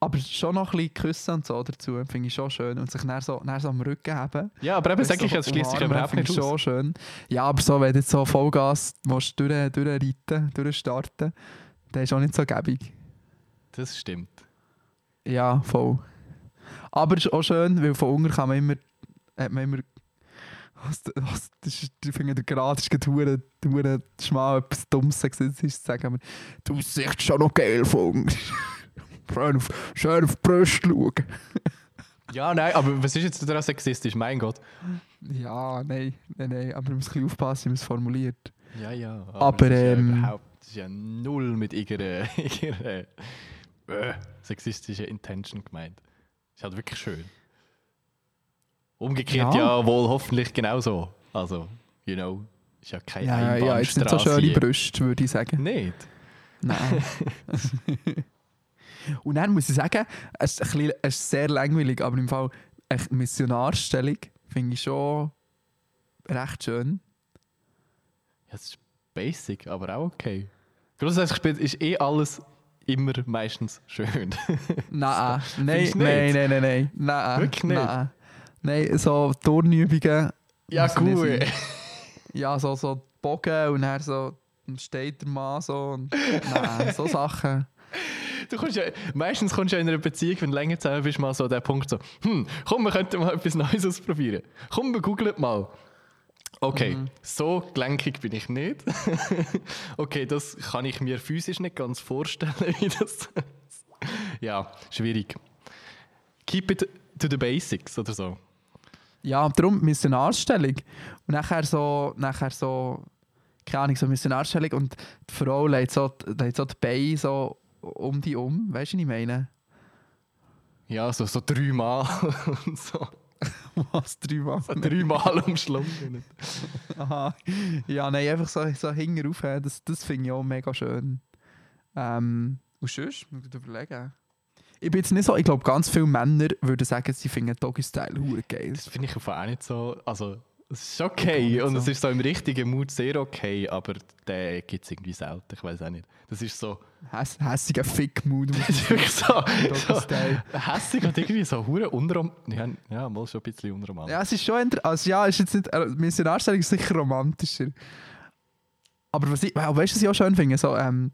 aber schon noch ein bisschen küssen und so dazu, finde ich schon schön. Und sich dann so, dann so am Rücken haben. Ja, aber eben du, sage ich, so es schließt sich überhaupt nicht ich aus. schon schön. Ja, aber so, wenn du jetzt so Vollgas willst, durch, durchreiten, durchstarten, dann ist auch nicht so gäbig. Das stimmt. Ja, voll. Aber es ist auch schön, weil von unten kann man immer, hat man immer was, was, das ist, ich finde, Grad ist gerade hure- schmal, etwas Dummes sexistisch zu sagen, aber du siehst schon noch geil von schön, auf, schön auf die Brust schauen. Ja, nein, aber was ist jetzt daran sexistisch? Mein Gott. Ja, nein, nein, nein, aber man muss ein bisschen aufpassen, wie man es formuliert. Ja, ja. Aber, das ist ja ähm, überhaupt, das ist ja null mit irgendeiner, irgendeiner äh, sexistischen Intention gemeint. Ist halt wirklich schön. Umgekehrt Ja. ja, wohl hoffentlich genauso. Also, you know, ist ja keine Ja, ja, jetzt nicht so schöne. Brüste, würde ich sagen. Nicht? Nein. Und dann muss ich sagen, es ist, ein bisschen, es ist sehr langweilig, aber im Fall eine Missionarstellung finde ich schon recht schön. Ja, es ist basic, aber auch okay. Grundsätzlich ist eh alles immer meistens schön. Nein, nein, nein, nein, nein, nein. Wirklich nicht? Nein, nein so Turnübungen. ja, sein. Ja, so, so Bogen und dann so steht der Mann so und nein, so Sachen. Du kommst ja, meistens kommst du ja in einer Beziehung, wenn du länger zusammen bist, mal so an den Punkt so, hm, komm, wir könnten mal etwas Neues ausprobieren. Komm, wir googlen mal. Okay, Mhm. so gelenkig bin ich nicht. okay, das kann ich mir physisch nicht ganz vorstellen, wie das. ja, schwierig. Keep it to the basics oder so. Ja, darum Missionarstellung. Und nachher so, nachher so, keine Ahnung, so Missionarstellung und die Frau legt so, legt so die Beine so um die um. Weißt du, was ich meine? Ja, so, so dreimal und so. Was, dreimal? Dreimal umschlungen. Aha. Ja, nein, einfach so, so hinten rauf, das, das finde ich auch mega schön. Ähm, und sonst, muss ich überlegen. Ich bin jetzt nicht so, ich glaube, ganz viele Männer würden sagen, sie finden Doggy-Style hure geil. Das finde ich auf auch nicht so. Also, es ist okay und so. es ist so im richtigen Mut sehr okay, aber den gibt es irgendwie selten. Ich weiß auch nicht. Das ist so. Häss, hässiger Fick-Mood. Das ist wirklich so. so hässig und irgendwie so hure unrom. Ja, ja, mal schon ein bisschen unromantisch. Ja, es ist schon, also ja, ist jetzt nicht, äh, Missionarstellung ist sicher romantischer. Aber was ich, weißt du, was ich auch schön finde? So, ähm,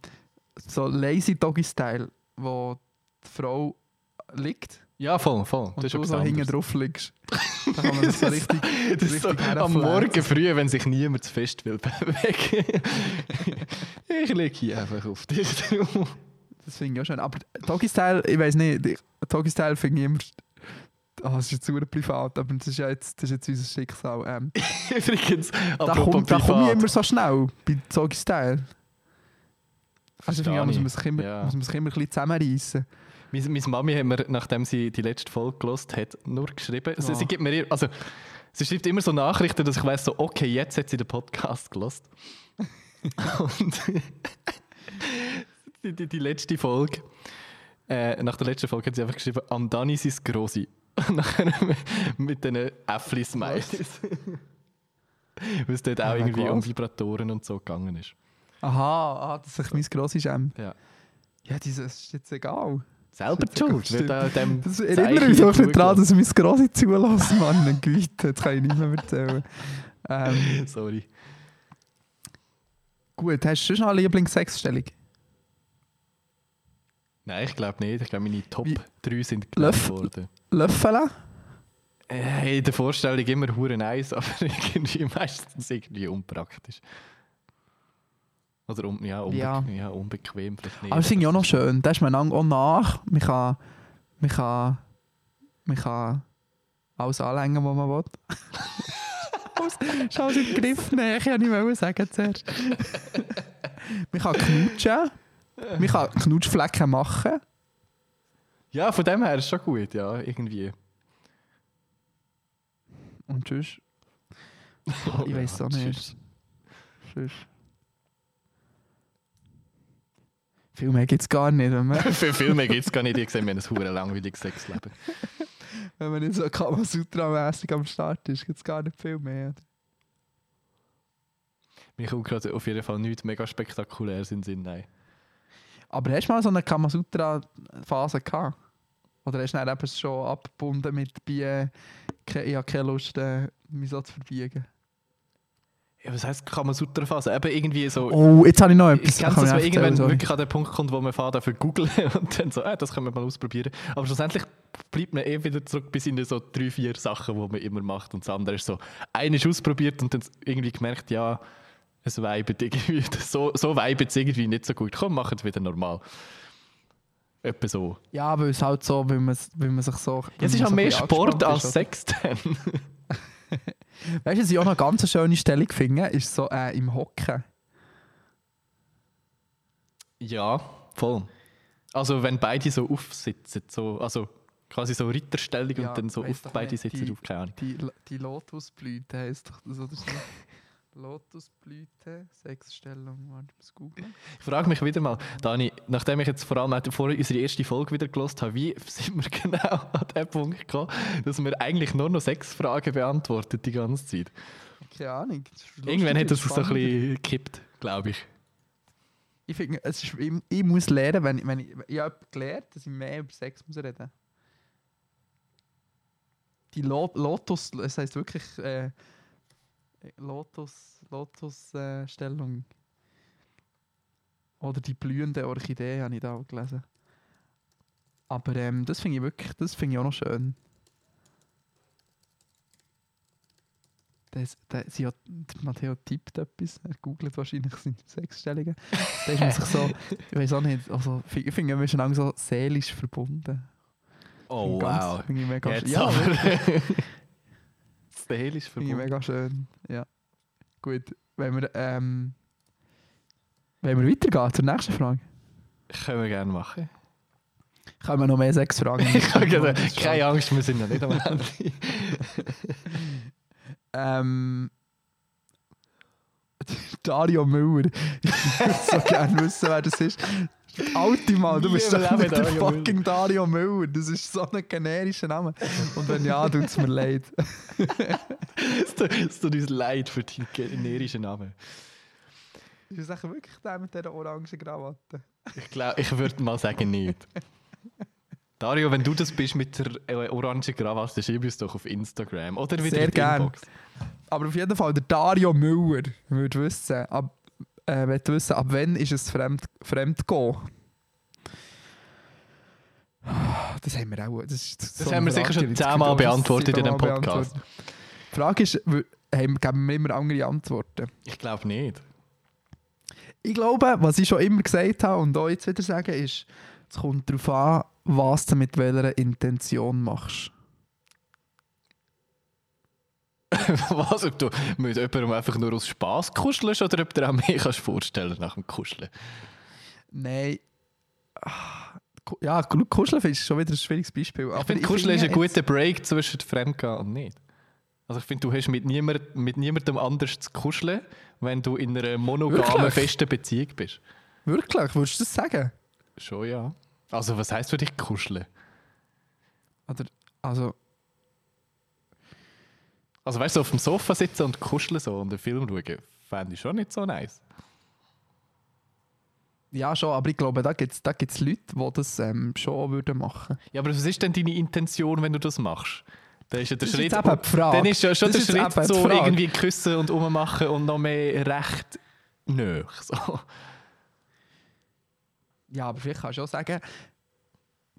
so lazy Doggy-Style, wo Frau liegt Ja, voll, voll. und Das du so hinten drauf liegst. Da kann man das so richtig, Das ist so richtig am. Morgen früh, wenn sich niemand zu fest will bewegen. ich lege hier einfach auf dich drauf. Das finde ich auch schön. Aber Doggy-Style, ich weiß nicht, ich- Doggy-Style finde ich immer. Ah, das ist jetzt super privat, aber das ist ja jetzt, das ist jetzt unser Schicksal. Ähm, Übrigens, da komme komm ich immer so schnell bei Doggy-Style. Also ich finde, muss man ich. sich immer, Ja. muss man sich immer ein bisschen zusammenreissen. Meine, meine Mami hat mir, nachdem sie die letzte Folge gelost hat, nur geschrieben. Sie, Oh. sie gibt mir, ihr- also, sie schreibt immer so Nachrichten, dass ich weiß so, okay, jetzt hat sie den Podcast gelost. Und die, die, die letzte Folge, äh, nach der letzten Folge hat sie einfach geschrieben, am Dani ist Grosi. Und nachher mit diesen Äffli-Smileys. Weil es dort auch Ja, irgendwie um? Vibratoren und so gegangen ist. Aha, ah, das ist mein grosses Schäm. Ja. Ja, dieses ist jetzt egal. Selber schuld. Wird an dem Das erinnere mich doch nicht daran, dass mein Grossi zulassen, Mann. Güte, das kann ich nicht mehr erzählen. Ähm. Sorry. gut, hast du schon eine Lieblingssexstellung? Nein, ich glaube nicht. Ich glaube, meine Top Wie- 3 sind genannt Löffel- worden. Löffeln? Äh, in der Vorstellung immer hure nice, aber irgendwie meistens irgendwie unpraktisch. Oder un ja, unbe Ja. ja. unbequem vielleicht nicht. Aber finde ich auch noch schön. Da ist man auch nach. Man kann, man kann, man kann alles anlängen, was man will. Ist alles im Griff nehmen. Ich kann nicht mehr sagen zuerst. man kann knutschen. Man kann Knutschflecken machen. Ja, von dem her ist schon gut, ja, irgendwie. Und tschüss. Oh ich weiß ja, auch nicht. tschüss. Tschüss. Viel mehr gibt es gar nicht, Für Filme gibt es gar nicht. Ich sehe, wir haben ein hure langweiliges Sexleben. wenn man nicht so Kamasutra-mässig am Start ist. Gibt es gar nicht viel mehr. Mir kommt gerade auf jeden Fall nichts mega spektakuläres in Sinn. Nein. Aber hast du mal so eine Kamasutra-Phase gehabt? Oder hast du dann eben schon abgebunden mit Bier, ich habe keine Lust, äh, mich so zu verbiegen? Ja, was heisst Kamasutra-Phase? Eben irgendwie so. Oh, jetzt habe ich noch etwas. Ich kenne das, wenn irgendwann sorry. wirklich an den Punkt kommt, wo man fährt, dafür googeln und dann so, ah, das können wir mal ausprobieren. Aber schlussendlich bleibt man eh wieder zurück bis in so drei, vier Sachen, die man immer macht. Und das andere ist so, eine ist ausprobiert und dann irgendwie gemerkt, ja, es weibet irgendwie, so, so weibet es irgendwie nicht so gut. Komm, machen es wieder normal. Etwa so. Ja, weil es halt so, weil man, weil man sich so. Ja, es ist auch mehr Sport als Sex dann. Weißt du, was ich auch noch eine ganz schöne Stellung finde, ist so äh, im Hocken. ja, voll. Also wenn beide so aufsitzen, so, also quasi so Ritterstellung Ja, und dann so auf beide sitzen die- auf, keine Ahnung. Die, die Lotusblüte heisst doch das, oder so? Lotusblüte, Sexstellung, warte, ich muss googeln. Ich frage mich wieder mal, Dani, nachdem ich jetzt vor allem vorher unsere erste Folge wieder gelost habe, wie sind wir genau an den Punkt gekommen, dass wir eigentlich nur noch sechs Fragen beantwortet die ganze Zeit? Keine Ahnung. lustig, Irgendwann hat das so ein spannend. bisschen gekippt, glaube ich. Ich finde, es ist, ich, ich muss lernen, wenn, ich- wenn ich, ich habe gelernt, dass ich mehr über Sex muss reden. Die Lo Lotus, es heißt wirklich äh, Lotus, Lotus äh. Oder die blühende Orchidee habe ich da auch gelesen. Aber ähm, das finde ich wirklich, das finde ich auch noch schön. Das, das, sie hat, Matteo tippt etwas, er googelt wahrscheinlich seine Sexstellungen. Da ist man sich so, ich weiß auch nicht, also ich finde, wir sind so seelisch verbunden. Oh, Ganz- wow. Finde ich mega Jetzt. Ja, ich verbunden. mega schön. Ja. Gut, wenn wir, ähm, wenn wir weitergehen zur nächsten Frage. Können wir gerne machen. Können wir noch mehr sechs Fragen? Gesagt, keine Angst, wir sind noch nicht am Ende. Ähm, Dario Müller. Ich würde so gerne wissen, wer das ist. Alte Mann, du bist doch nicht der fucking Dario Müller. Das ist so ein generischer Name. Und wenn ja, tut es mir leid. Es tut- uns leid für deinen generischen Namen. Ist das wirklich der mit dieser orangen Krawatte? Ich glaube, ich würde mal sagen, nicht. Dario, wenn du das bist mit der äh, orangen Krawatte, schreib uns doch auf Instagram oder wieder Sehr in die gern. Inbox. Aber auf jeden Fall, der Dario Müller würde wissen, ab, äh, möchte wissen, ab wann ist es fremd, Fremdgehen? Das haben wir auch. Das, ist Das so haben wir sicher schon zehnmal beantwortet in diesem Podcast. Die Frage ist, haben, geben wir immer andere Antworten? Ich glaube nicht. Ich glaube, was ich schon immer gesagt habe und auch jetzt wieder sage, ist, es kommt darauf an, was du mit welcher Intention machst. Was, ob du mit jemandem einfach nur aus Spass kuschelst oder ob du dir auch mehr kannst vorstellen nach dem Kuscheln? Nein. Ah, Ja, Ku- Kuscheln ist schon wieder ein schwieriges Beispiel. Ich finde, Kuscheln ist ein guter Break zwischen Fremdgehen und nicht. Also ich finde, du hast mit, niemand, mit niemandem anders zu kuscheln, wenn du in einer monogamen, Wirklich? festen Beziehung bist. Wirklich? Würdest du das sagen? Schon, ja. Also was heisst für dich kuscheln? Oder, also, Also weißt du, auf dem Sofa sitzen und kuscheln so und einen Film schauen, fände ich schon nicht so nice. Ja, schon, aber ich glaube, da gibt es da gibt's Leute, die das ähm, schon würden machen Ja, aber was ist denn deine Intention, wenn du das machst? Dann ist ja der Das ist Schritt. jetzt eben die Frage. Dann ist ja schon Das der ist Schritt so irgendwie küssen und ummachen und noch mehr recht nö. So. Ja, aber vielleicht kannst du auch sagen,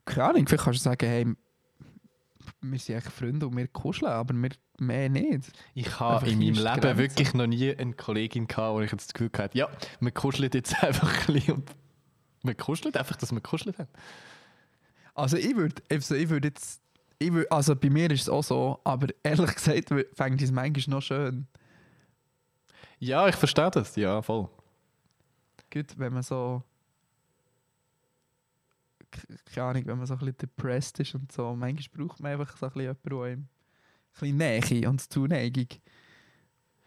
keine Ahnung, vielleicht kannst du sagen, hey, wir sind echt Freunde und wir kuscheln, aber wir mehr nicht. Ich habe in meinem Leben Grenze. wirklich noch nie eine Kollegin gehabt, wo ich jetzt das Gefühl hatte, ja, wir kuscheln jetzt einfach ein bisschen und wir kuscheln einfach, dass wir kuscheln haben. Also ich würde also ich würd jetzt, ich würd, also bei mir ist es auch so, aber ehrlich gesagt fängt es manchmal noch schön. Ja, ich verstehe das, ja, voll. Gut, wenn man so, keine Ahnung, wenn man so ein bisschen depressed ist und so, manchmal braucht man einfach so ein bisschen jemanden, der einem ein bisschen Nähe und Zuneigung.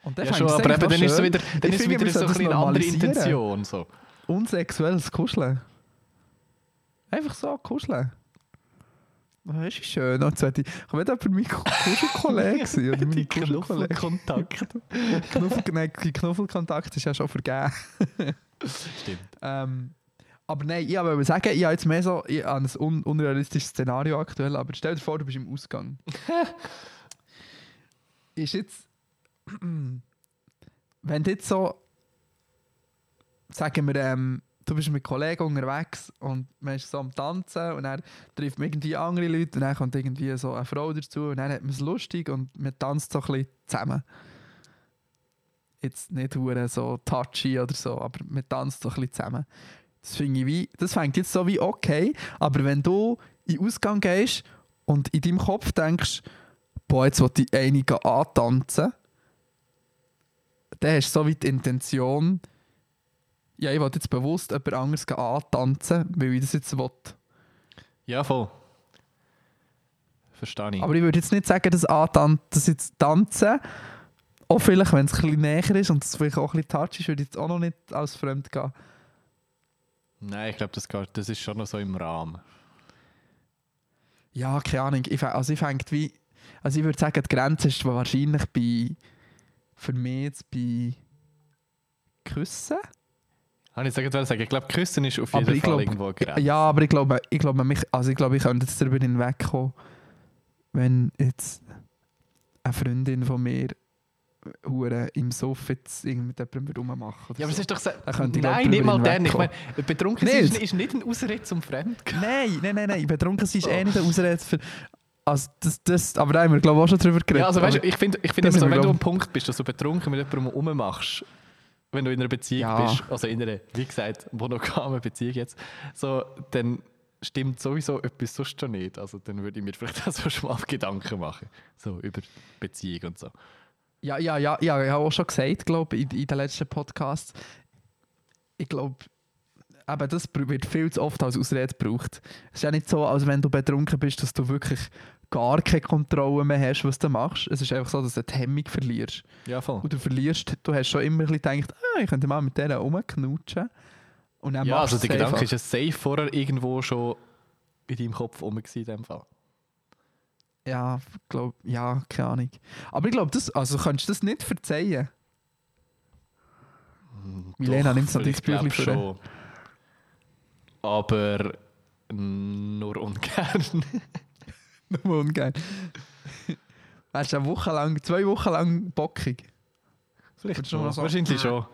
Und Ja, schon, aber eben, dann ist es wieder, dann Ich ist wieder wir so ein eine andere. Intention. So. Unsexuelles Kuscheln. Einfach so kuscheln. Das ist schön. Und sollte ich, will jemand mein Kuschelkollege. Oder meine. Knuffel, nein, die Knuffelkontakt ist ja schon vergeben. Stimmt. Ähm, aber nein, ich wollte sagen, ich habe jetzt mehr so ich habe ein un unrealistisches Szenario aktuell, aber stell dir vor, du bist im Ausgang. ist jetzt, wenn du jetzt so, sagen wir, ähm, du bist mit Kollegen unterwegs und man ist so am Tanzen und dann trifft man irgendwie andere Leute und dann kommt irgendwie so eine Frau dazu und dann hat man es lustig und man tanzt so ein bisschen zusammen. Jetzt nicht so touchy oder so, aber man tanzt so ein bisschen zusammen. Das finde ich wie, das fängt jetzt so wie okay, aber wenn du in den Ausgang gehst und in deinem Kopf denkst, boah, jetzt will ich einige antanzen, dann hast du so wie die Intention, ja, ich will jetzt bewusst jemand anderes antanzen, weil ich das jetzt will. Ja, voll. Verstehe ich. Aber ich würde jetzt nicht sagen, dass, antan dass jetzt tanzen, auch vielleicht, wenn es ein bisschen näher ist und es vielleicht auch ein bisschen touch ist, würde ich jetzt auch noch nicht als fremd gehen. Nein, ich glaube, das, das ist schon noch so im Rahmen. Ja, keine Ahnung. Ich, also ich fängt wie. Also ich würde sagen, die Grenze ist wahrscheinlich bei. Für mich jetzt bei. Küssen. Habe ich jetzt sagen, ich glaube, Küssen ist auf jeden Aber Fall glaub- irgendwo eine Grenze. Ja, aber ich glaube, ich glaube, mich, also ich, glaube ich könnte jetzt darüber hinwegkommen, wenn jetzt eine Freundin von mir hure im Sofa jetzt mit jemandem rummachen Ja, aber es so. ist doch so. Nein, nicht mal dann. Ich meine, betrunken sein ist, ist nicht ein Ausrede zum Fremdgehen. Nein, nein, nein, nein. Betrunken sein ist eh nicht eine Ausrede für... Also das, das, aber da haben wir glaube ich auch schon drüber geredet. Ja, also weißt du, ich finde ich find immer so, wenn du am Punkt bist, dass du betrunken mit jemandem rummachst, wenn du in einer Beziehung Ja. bist, also in einer, wie gesagt, monogamen Beziehung jetzt, so, dann stimmt sowieso etwas sonst schon nicht. Also dann würde ich mir vielleicht auch so schon mal Gedanken machen. So über Beziehung und so. Ja, ja, ja, ja, ich habe auch schon gesagt, glaube in, in den letzten Podcasts. Ich glaube, eben das wird viel zu oft als Ausrede gebraucht. Es ist ja nicht so, als wenn du betrunken bist, dass du wirklich gar keine Kontrolle mehr hast, was du machst. Es ist einfach so, dass du die Hemmung verlierst. Ja, voll. Und du verlierst, du hast schon immer ein bisschen gedacht, ah, ich könnte mal mit denen rumknutschen. Und dann Ja, also der Gedanke ist ja safe vorher irgendwo schon in deinem Kopf rum in dem Fall. Ja, glaub, ja, keine Ahnung. Aber ich glaube, das, also könntest du das nicht verzeihen. Milena Doch, nimmt so vielleicht dein Büchlein schon. Aber nur ungern. Nur ungern. Wärst du eine Woche lang, zwei Wochen lang bockig? Vielleicht schon. so- Wahrscheinlich schon.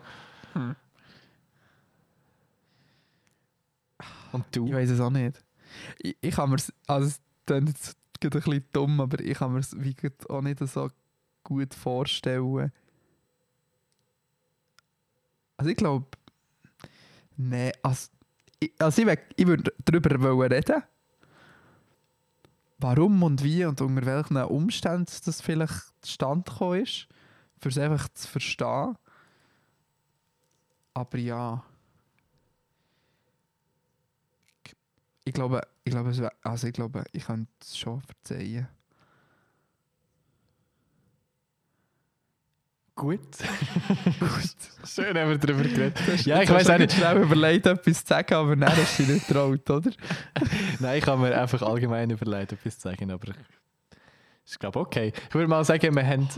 Und Ich du? weiß es auch nicht. Ich, ich kann mir also es klingt jetzt gerade ein bisschen dumm, aber ich kann mir es auch nicht so gut vorstellen. Also ich glaube, nee, also ich, also ich, ich würde darüber reden. Warum und wie und unter welchen Umständen das vielleicht zustande gekommen ist, für es einfach zu verstehen. Aber ja. Ich glaube, ich glaube, wär, also ich glaube, ich könnte es schon verzeihen. Gut. Gut. Schön haben wir darüber geredet. Ja, ich weiß auch nicht. schnell überlegt, etwas zu sagen, aber hast du dich nicht getraut, oder? Nein, ich habe mir einfach allgemein überlegt, etwas zu sagen, aber ich glaube okay. Ich würde mal sagen, wir haben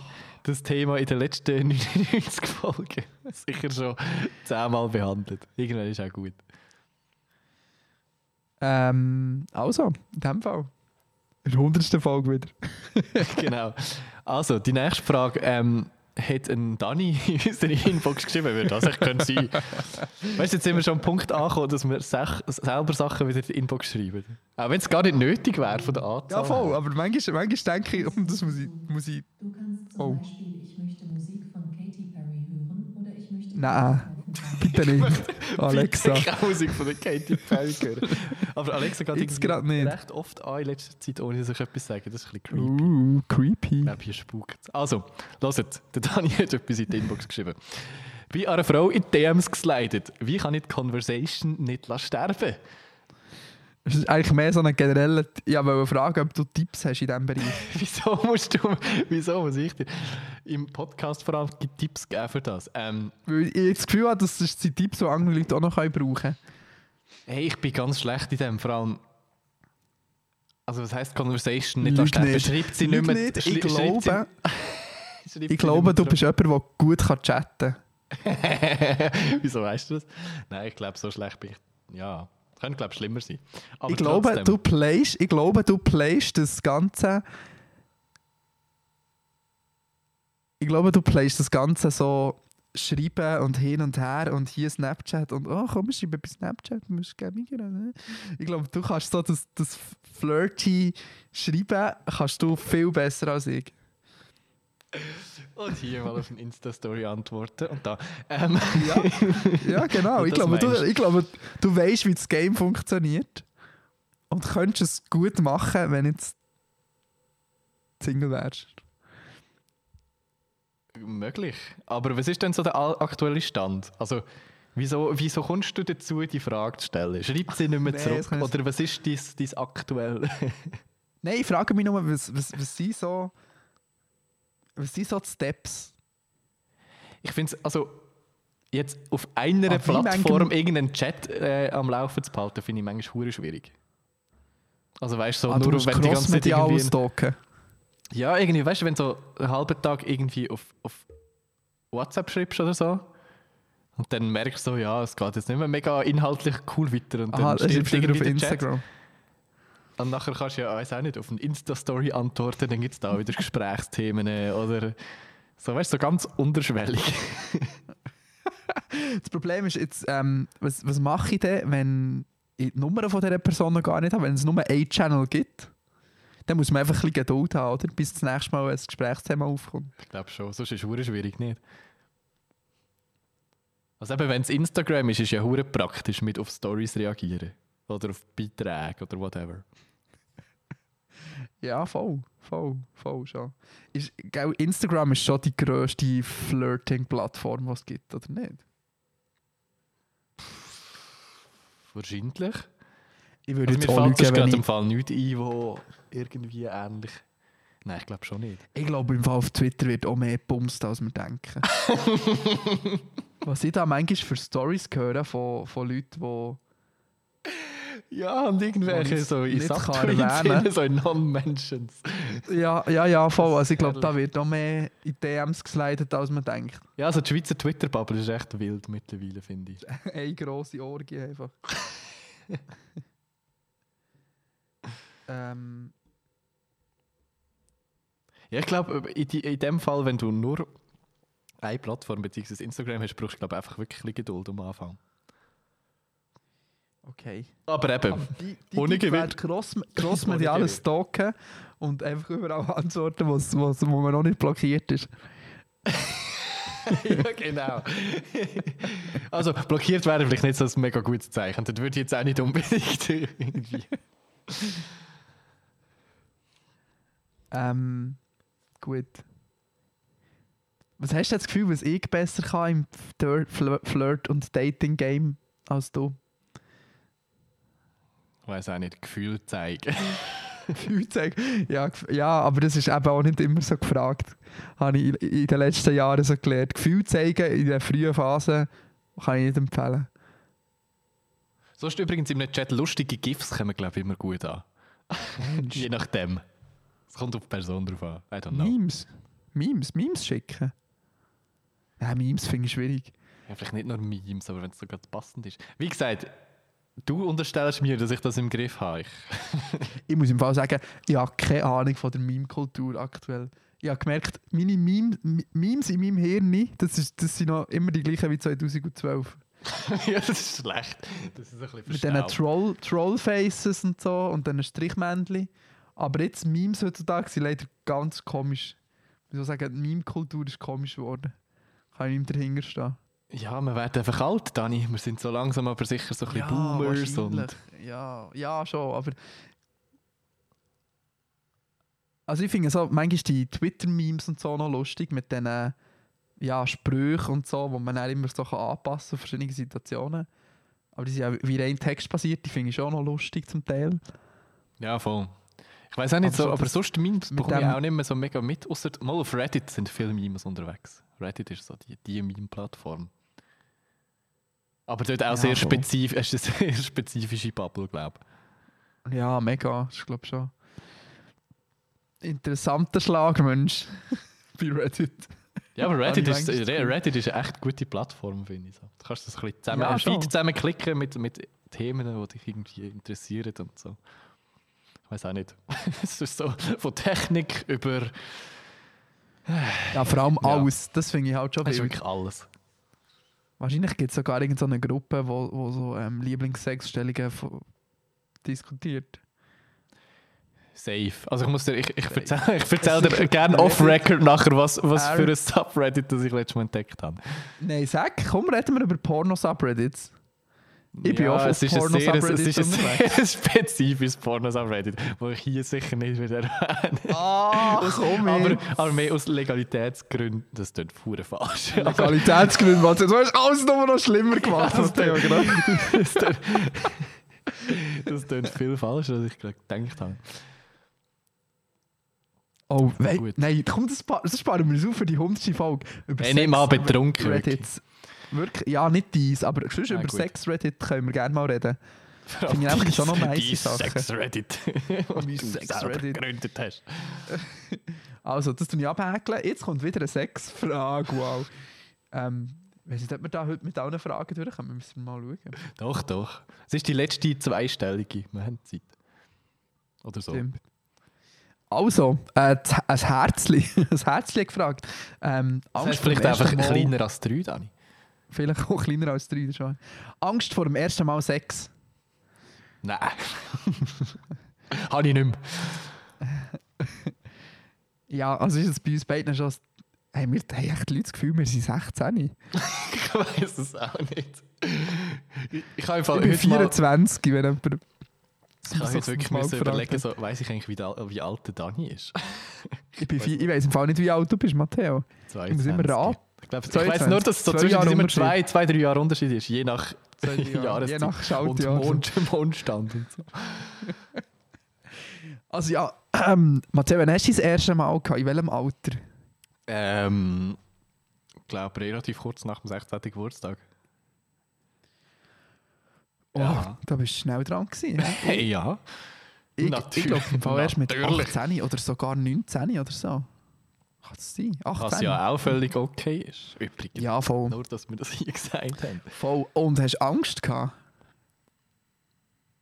das Thema in den letzten 99 Folgen sicher schon zehnmal behandelt. Irgendwann ist auch gut. Ähm, also, in dem Fall. In der hundertsten Folge wieder. genau. Also, die nächste Frage ähm, hat ein Dani in unsere Inbox geschrieben, würde das echt können sein. Weißt du, jetzt sind wir schon am Punkt angekommen, dass wir sech, selber Sachen wieder in die Inbox schreiben. Auch wenn es gar nicht nötig wäre von der Anzahl. Ja, voll. Aber manchmal, manchmal denke ich, um das muss ich. Muss ich Du kannst zum Oh. Beispiel, ich möchte Musik von Katy Perry hören oder ich möchte. Nein. Bitte nicht. Alexa. Ich Musik von der Katy Perry hören. Aber Alexa geht Jetzt nicht. recht oft an in letzter Zeit, ohne dass ich etwas sage. Das ist ein bisschen creepy. Uh, creepy. Ich glaube, hier spukt Also, hört, der Dani hat etwas in die Inbox geschrieben. Bei einer Frau in DMs geslidet. Wie kann ich die Conversation nicht lassen sterben? Es ist eigentlich mehr so eine generelle. Ich wollte fragen, ob du Tipps hast in diesem Bereich. wieso musst du, wieso muss ich dir im Podcast vor allem Tipps geben für das? Ähm, Weil ich das Gefühl habe, dass das sind Tipps, die andere Leute auch noch brauchen können. hey, ich bin ganz schlecht in dem, vor allem. Also, was heisst Conversation nicht Lüg nicht. Schreibt sie Lüg nicht mehr. nicht. Ich sie- glaube, ich glaube du bist jemand, der gut kann chatten Wieso weißt du das? Nein, ich glaube, so schlecht bin ich. Ja, könnte, glaube ich, schlimmer sein. Aber ich glaube, trotzdem. du playst, ich glaube, du playst das Ganze. Ich glaube, du playst das Ganze so schreiben und hin und her und hier Snapchat und oh komm, wir schreiben bei Snapchat, du musst gerne ne? Ich glaube, du kannst so das, das flirty Schreiben kannst du viel besser als ich. Und hier mal auf eine Insta-Story antworten. Und da. Ähm, Ja, ja genau. Ich glaube, du, ich glaube, du weißt, wie das Game funktioniert und könntest es gut machen, wenn jetzt Single wärst. möglich. Aber was ist denn so der aktuelle Stand? Also, wieso, wieso kommst du dazu, die Frage zu stellen? Schreibt sie nicht mehr zurück? Oder was ist dein, dein aktuell? Nein, ich frage mich nur, was, was, was sind so. Was sind so die Steps? Ich finde es, also, jetzt auf einer Ah, wie Plattform irgendeinen Chat äh, am Laufen zu behalten, finde ich manchmal hure schwierig. Also, weißt du, so ah, du nur musst wenn die ganze Zeit irgendwie. ausstalken. Ja, irgendwie, weißt du, wenn du so einen halben Tag irgendwie auf, auf WhatsApp schreibst oder so. Und dann merkst du so, ja, es geht jetzt nicht mehr mega inhaltlich cool weiter. Und dann Aha, stirbt ist wieder auf irgendwie der Chat. Und nachher kannst du ja, weiß auch nicht, auf eine Insta-Story antworten, dann gibt es da wieder Gesprächsthemen äh, oder so, weißt du, so ganz unterschwellig. Das Problem ist jetzt, ähm, was, was mache ich denn, wenn ich die Nummer von dieser Person noch gar nicht habe, wenn es nur einen Channel gibt? Dann muss man einfach ein bisschen Geduld haben, oder? bis das nächste Mal ein Gesprächsthema aufkommt. Ich glaube schon, sonst ist es schwierig, nicht? Also eben, wenn es Instagram ist, ist ja hure praktisch mit auf Stories reagieren. Oder auf Beiträge oder whatever. Ja, voll, voll, voll schon. Ist, gell, Instagram ist schon die grösste Flirting-Plattform, die es gibt, oder nicht? Wahrscheinlich. Ich würde Also mir fällt gerade im Fall nichts ein, wo irgendwie ähnlich... Nein, ich glaube schon nicht. ich glaube, im Fall auf Twitter wird auch mehr bumst, als wir denken. Was ich da manchmal für Stories höre von, von Leuten, die Ja, und irgendwelche Und so in Subtweets, erwähnen. so Non-Mentions. Ja, ja, ja, voll. Also ich glaube, da wird auch mehr in DMs geslidet, als man denkt. Ja, also die Schweizer Twitter-Bubble ist echt wild mittlerweile, finde ich. Eine grosse Orgie einfach. ähm, Ja, ich glaube, in, die- in dem Fall, wenn du nur eine Plattform bzw. Instagram hast, brauchst du glaube einfach wirklich Geduld am Anfang. Okay. Aber eben, Aber die, die Ohne Gewinn. cross, crossmediales Stalken und einfach überall antworten, was, was, wo man noch nicht blockiert ist. ja, genau. also, blockiert wäre vielleicht nicht so ein mega gutes Zeichen. Das würde ich jetzt auch nicht unbedingt irgendwie. Ähm, gut. Was hast du jetzt das Gefühl, was ich besser kann im Flir- Flir- Flirt- und Dating-Game als du? Ich weiß auch nicht, Gefühl zeigen. Gefühl zeigen. Ja, ja, aber das ist eben auch nicht immer so gefragt. Habe ich in- den letzten Jahren so gelernt. Gefühl zeigen in der frühen Phase kann ich nicht empfehlen. Sonst übrigens im Chat lustige GIFs kommen, glaube ich, immer gut an. Je nachdem. Es kommt auf die Person drauf an. I don't know. Memes. Memes. Memes schicken. Ja, Memes finde ich schwierig. Ja, vielleicht nicht nur Memes, aber wenn es so gerade passend ist. Wie gesagt, Du unterstellst mir, dass ich das im Griff habe. Ich, Ich muss im Fall sagen, ich habe keine Ahnung von der Meme-Kultur aktuell. Ich habe gemerkt, meine Meme, Memes in meinem Hirn, das, ist, das sind noch immer die gleichen wie 2012. ja, das ist schlecht. Das ist ein bisschen Mit diesen. Troll, Troll-Faces und so und diesen Strichmännchen. Aber jetzt Memes heutzutage sind leider ganz komisch. Ich würde sagen, die Meme-Kultur ist komisch geworden. Kann ich nicht dahinter stehen. Ja, wir werden einfach alt, Dani. Wir sind so langsam aber sicher so ein bisschen Boomers. Und. Ja, ja, schon, aber... Also ich finde so, manchmal die Twitter-Memes und so noch lustig mit diesen ja, Sprüchen und so, wo man dann immer so anpassen kann verschiedene Situationen. Aber die sind ja wie rein textbasiert, die finde ich schon noch lustig zum Teil. ja, voll. Ich weiß auch nicht Aber so, aber sonst Memes bekomme ich auch nicht mehr so mega mit. Außer mal auf Reddit sind viele Memes unterwegs. Reddit ist so die, die Meme-Plattform. Aber dort auch Ja, sehr es ist eine sehr spezifische Bubble, glaube ich. Ja, mega, ich glaube schon. Interessanter Schlagmensch bei Reddit. Ja, aber Reddit ist, das. Reddit ist eine echt gute Plattform, finde ich. So. Du kannst das ein bisschen zusammen, Ja. Feed zusammenklicken mit, mit Themen, die dich irgendwie interessieren und so. Ich weiß auch nicht. es ist so von Technik über. Ja, vor allem Ja. alles. Das finde ich halt schon Es ist wirklich alles. Wahrscheinlich gibt es sogar irgendeine Gruppe, wo, wo so ähm, Lieblingssexstellungen diskutiert. Safe. Also ich muss dir, ich, ich erzähle ich erzähl dir gerne off-record nachher, was, was für ein Subreddit das ich letztes Mal entdeckt habe. Nein, sag, komm, reden wir über Porno-Subreddits. Ich bin auch auf es ist ein sehr, es ist ein sehr spezifisches Porno-Subreddit, wo ich hier sicher nicht wieder erwähne. Ah, komm aber, aber mehr aus Legalitätsgründen, das klingt verdammt falsch. Aber Qualitätsgründe, was du hast alles nur noch schlimmer gemacht. Das Theo, genau. das klingt- das klingt viel falscher, als ich gerade gedacht habe. Oh, wei- nein, komm, das, spa- das sparen wir uns auf für die 100. Folge. Über Hey, nicht mal betrunken, Reddits. Wirklich? Ja, nicht dies, aber sonst Ja, über gut. Sex-Reddit können wir gerne mal reden. Finde ich einfach schon noch nice Sachen. Sex-Reddit. Mein die du selber Sex-Reddit. gegründet hast. Also, das tue ich abhäkeln. Jetzt kommt wieder eine Sexfrage. Wow. Ähm, weiss nicht, ob wir da heute mit allen Fragen durchkommen. Müssen wir mal schauen. Doch, doch. Es ist die letzte zweistellige. Wir haben Zeit. Oder so. Stimmt. Also, äh, ein Herzli. ein Herzli gefragt. Ähm, Das Angst heißt vielleicht einfach Mal- kleiner als drei, Dani. Vielleicht auch kleiner als drei. Schon. Angst vor dem ersten Mal Sex. Nein. Habe ich nicht mehr. Ja, also ist es bei uns beiden schon. Hey, wir haben echt Leute das Gefühl, wir sind 16. Ich Ich weiß es auch nicht. Ich, ich habe einfach bin heute mal, 24, wenn jemand. ich habe jetzt wirklich mal überlegen, so, weiss ich eigentlich, wie, da, wie alt der Dani ist? Ich, ich weiß im Fall nicht, wie alt du bist, Matteo. Ich muss immer 22. raten. Ich, glaub, ich 22. weiß nur, dass es so Zwei zwischen immer zwei, zwei, drei Jahre Unterschied ist, je nach Zwei. Jahreszeit Je nach und. Mond, Mondstand und so. Also ja, ähm, Matteo, wann hast du das erste Mal gehabt? In welchem Alter? Ähm, ich glaube, relativ kurz nach dem 16. Geburtstag. Oh, Ja. da bist du schnell dran gewesen. hä? Hey, ja. Ich, ich Natürlich. glaube im Fall erst mit Natürlich. 18 oder sogar 19 oder so. Kann das sein? 18? Was ja auch völlig okay ist. Übrigens. Ja, voll. Nur, dass wir das hier gesagt haben. voll. Und hast du Angst gehabt?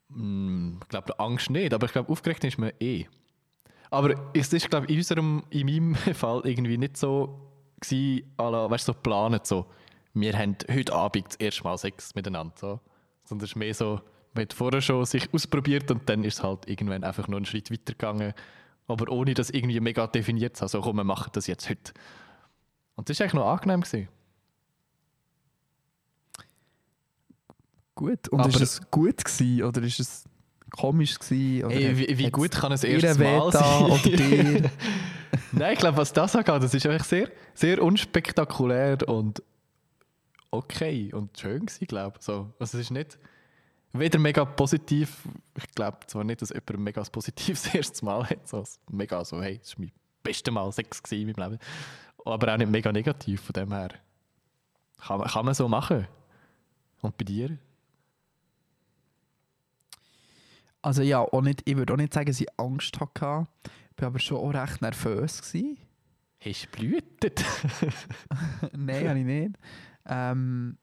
Mm, Ich glaube, Angst nicht, aber ich glaube, aufgeregt ist man eh. Aber es ist, glaube ich, in, unserem, in meinem Fall irgendwie nicht so gewesen, la, weißt du, so geplant, so, wir haben heute Abend das erste Mal Sex miteinander. So. Sondern es ist mehr so, man hat vorher schon sich ausprobiert und dann ist es halt irgendwann einfach nur einen Schritt weitergegangen. Aber ohne das irgendwie mega definiert zu haben. So, komm, wir machen das jetzt heute. Und das war eigentlich noch angenehm. Gewesen. Gut. Und Aber- ist es gut gewesen oder ist es komisch gewesen? Oder Ey, wie, wie gut kann es erstes Mal sein? Nein, ich glaube, was das angeht, das ist einfach sehr, sehr unspektakulär und okay und schön gewesen, glaube ich. So, also es ist nicht weder mega positiv, ich glaube zwar nicht, dass jemand mega positives erstes Mal hat, so mega so, hey, das war mein bestes Mal Sex in meinem Leben, aber auch nicht mega negativ, von dem her kann man, kann man so machen. Und bei dir? Also ja, auch nicht, ich würde auch nicht sagen, dass ich Angst hatte. Ich war aber schon auch recht nervös. Gewesen. Hast du blühtet? Nein, habe ich nicht. Ähm,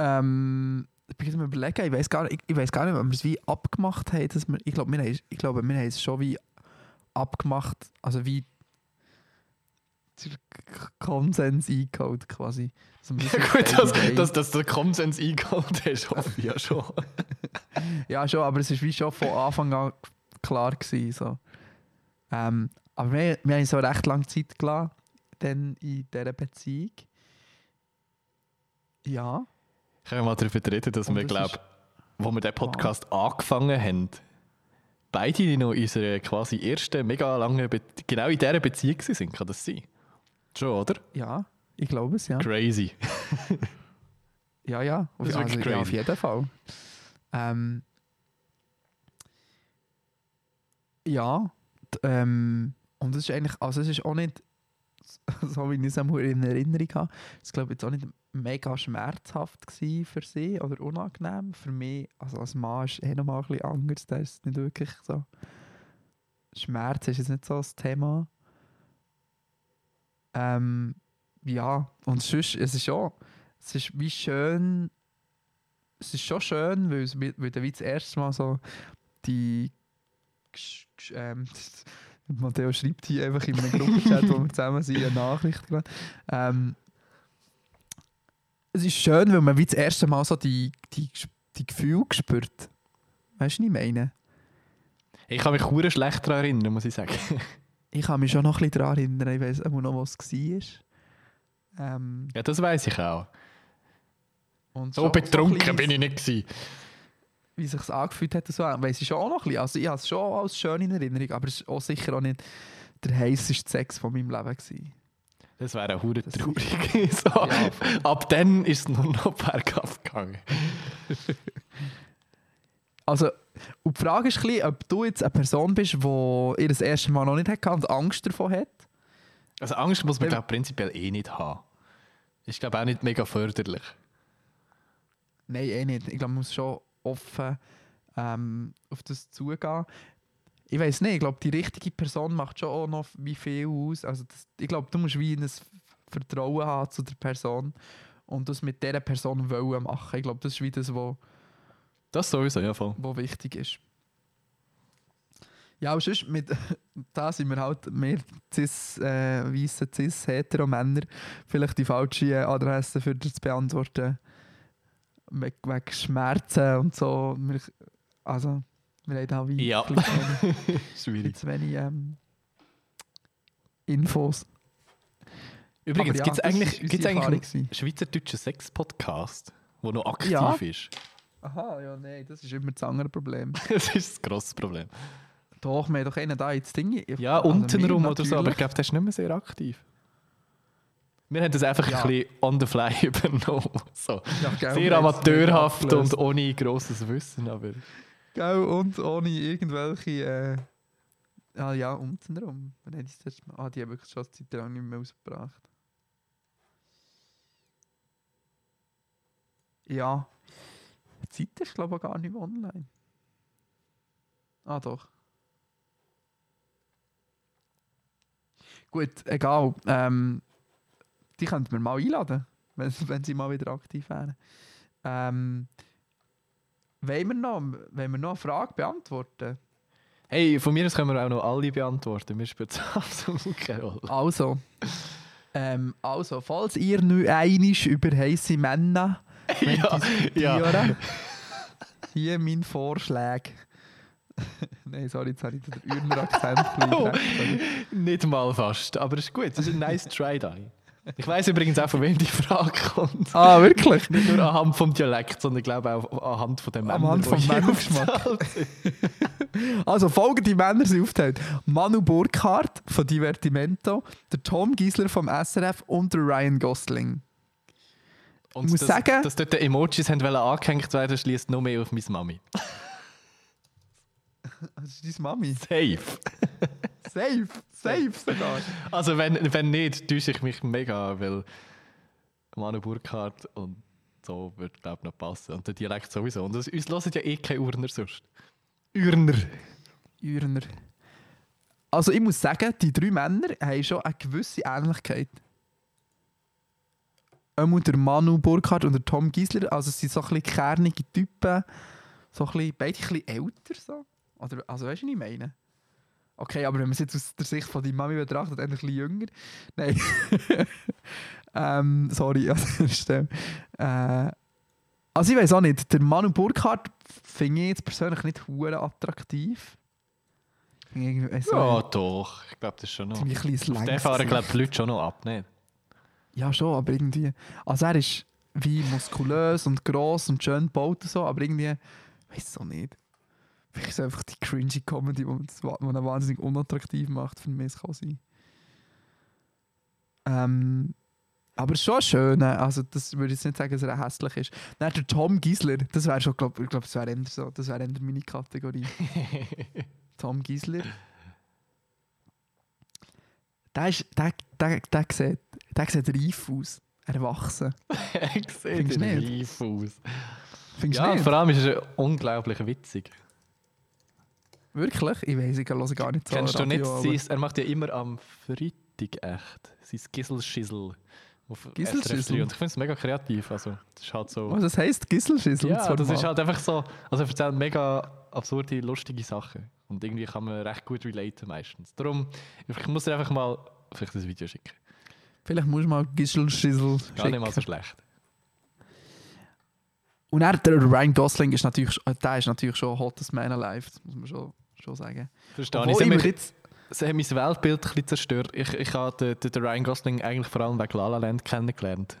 Ähm, ich bin am überlegen, ich weiß gar nicht, ich, ich gar nicht, ob wir es wie abgemacht haben, dass wir, ich glaube, wir haben, ich glaube, wir haben es schon wie abgemacht, also wie der Konsens eingeholt quasi. Ja, gut, dass, dass, dass der Konsens eingeholt hast, hoffe ich ja schon. Ja, schon, aber es ist wie schon von Anfang an klar gewesen, so. Ähm, aber wir, wir haben so recht lange Zeit gelassen, dann in dieser Beziehung. Ja. Können wir mal darüber reden, dass Und wir, das glaube ist- wo wir den Podcast angefangen haben, beide noch in unserer quasi ersten mega langen, Be genau in dieser Beziehung sind. Kann das sein? Schon, oder? Ja, ich glaube es, ja. Crazy. Ja, ja, auf, Das ist also, wirklich ja, auf crazy. jeden Fall. Ähm, ja, ähm, und es ist eigentlich, also es ist auch nicht, so wie ich es in Erinnerung habe, es glaube jetzt auch nicht mega schmerzhaft für sie oder unangenehm. Für mich, also als Mann ist eh nochmal ein bisschen anders, da ist es nicht wirklich so, Schmerz ist jetzt nicht so das Thema. Ähm, ja, und sonst, es ist schon, es ist wie schön, es ist schon schön, weil, es, weil dann wie das erste Mal so die ähm, Matteo schreibt hier einfach in einem Gruppenchat, wo wir zusammen sind, eine Nachricht gerade. Ähm, es ist schön, weil man wie das erste Mal so die, die, die Gefühle spürt. Weißt du, was ich meine? Ich kann mich hure schlecht daran erinnern, muss ich sagen. Ich kann mich schon noch ein bisschen daran erinnern, ich weiß auch noch, was es war. Ähm, ja, das weiß ich auch. und So schon betrunken bisschen, bin ich nicht gewesen. Wie sich es angefühlt hat, so, weiss ich schon auch noch ein bisschen. Also ich habe es schon als schön in Erinnerung, aber es war auch sicher auch nicht der heißeste Sex von meinem Leben. Gewesen. Das wäre auch hure traurig. so. Ja, Ab dann ist es nur noch bergab gegangen. Also, und die Frage ist ein bisschen, ob du jetzt eine Person bist, die ihr das erste Mal noch nicht hatte und Angst davor hat. Also Angst muss man glaub, prinzipiell eh nicht haben. Ist glaube auch nicht mega förderlich. Nein, eh nicht. Ich glaube, man muss schon offen ähm, auf das zugehen. Ich weiß nicht, ich glaube, die richtige Person macht schon auch noch wie viel aus. Also das, ich glaube, du musst wie ein Vertrauen haben zu der Person und das mit dieser Person wollen machen. Ich glaube, das ist wie das, was Das sowieso, ja voll. wo wichtig ist. Ja, aber sonst, mit, da sind wir halt mehr cis, äh, weisse cis hetero Männer vielleicht die falsche Adresse für das zu beantworten. We- Wegen Schmerzen und so. Also, wir haben da wie Ja. Schwierig. zu wenig ähm, Infos. Übrigens, ja, gibt es eigentlich, gibt's eigentlich einen schweizerdeutschen Sex-Podcast, der noch aktiv Ja. ist? Aha, ja, nein, das ist immer das andere Problem. Das ist das grosse Problem. Doch, wir haben doch einen da ins Ding. Ja, also untenrum oder so, aber ich glaube, der ist nicht mehr sehr aktiv. Wir haben das einfach Ja. ein bisschen on the fly übernommen. So. Ja, Sehr amateurhaft und ohne grosses Wissen, aber... Gell, und ohne irgendwelche. Äh, ah ja, untenrum. Wann haben die das letzte Mal? Ah, die haben wirklich schon eine Zeit lang nicht mehr ausgebracht. Ja. Die Zeit ist, glaube ich, gar nicht mehr online. Ah, doch. Gut, egal. Ähm, die könnten wir mal einladen, wenn, wenn sie mal wieder aktiv wären. Ähm, wollen wir noch, wollen wir noch eine Frage beantworten? Hey, von mir aus können wir auch noch alle beantworten. Mir spielt es absolut keine Rolle. Also, ähm, also, falls ihr nur einisch über heiße Männer ja, ja. hier mein Vorschlag. Nein, sorry, jetzt habe ich den Urner Akzent ein Oh. Nicht mal fast, aber es ist gut. Es ist ein nice try da. Ich weiß übrigens auch, von wem die Frage kommt. Ah, wirklich? Nicht nur anhand vom Dialekt, sondern glaube auch anhand von den Männern. Anhand vom Männergeschmack. Also, folgende Männer sind aufgeteilt. Manu Burkhardt von Divertimento, der Tom Giesler vom SRF und der Ryan Gosling. Und muss dass, sagen- dass dort die Emojis haben angehängt werden, schließt noch mehr auf meine Mami. Das ist deine Mami. Safe. Safe, safe sogar. Also wenn, wenn nicht, täusche ich mich mega, weil Manu Burkhardt und so wird glaube noch passen. Und der Dialekt sowieso. Und das, uns hören ja eh keine Urner sonst. Urner. Urner. Also ich muss sagen, die drei Männer haben schon eine gewisse Ähnlichkeit. Einmal der Manu Burkhardt und der Tom Giesler. Also es sind so ein bisschen kernige Typen. So ein bisschen, beide ein bisschen älter. So. Oder, also weißt du, was ich meine? Okay, aber wenn man es jetzt aus der Sicht von deiner Mami betrachtet, ein bisschen jünger. Nein. ähm, sorry an der Stelle. Äh, also ich weiß auch nicht, der Manu Burkhardt finde ich jetzt persönlich nicht hure attraktiv. Weiss Ja, doch. Ich glaube, das ist schon noch. ein Auf den fahren, glaube ich, die Leute schon noch ab, nicht? Ja, schon, aber irgendwie. Also er ist wie muskulös und gross und schön gebaut und so, aber irgendwie, weiß auch nicht. Vielleicht ist es einfach die cringy Comedy, die ihn wahnsinnig unattraktiv macht für mich, kann sein. Ähm, aber es ist schon schön, also das würde ich jetzt nicht sagen, dass er hässlich ist. Dann der Tom Giesler, das wäre schon, glaub, ich glaube, das wäre eher so, das wäre eher meine Kategorie. Tom Giesler. Der, ist, der, der, der, sieht, der sieht reif aus, erwachsen. den nicht? live aus. Findest Ja, nicht? vor allem ist er unglaublich witzig. Wirklich? Ich weiß, ich höre gar nicht so Kennst du nicht, Radio, aber- sein, er macht ja immer am Freitag echt sein Gisselschissel Gisselschissel? SRF 3. Und ich finde es mega kreativ. Also, das ist halt so. Was das heisst? Gisselschissel? ja, das ist halt einfach so. Also, er erzählt mega absurde, lustige Sachen. Und irgendwie kann man recht gut relaten meistens. Darum, ich muss dir einfach mal vielleicht ein Video schicken. Vielleicht musst du mal Gisselschissel Gar nicht mal so schicken. schlecht. Und er, der Ryan Gosling ist natürlich, äh, der ist natürlich schon hottest man alive, das muss man schon, schon sagen. Verstehe Obwohl ich. Sie haben würde mich- jetzt, Sie haben mein Weltbild ein bisschen zerstört. Ich, ich habe den, den, den Ryan Gosling eigentlich vor allem wegen La La Land kennengelernt.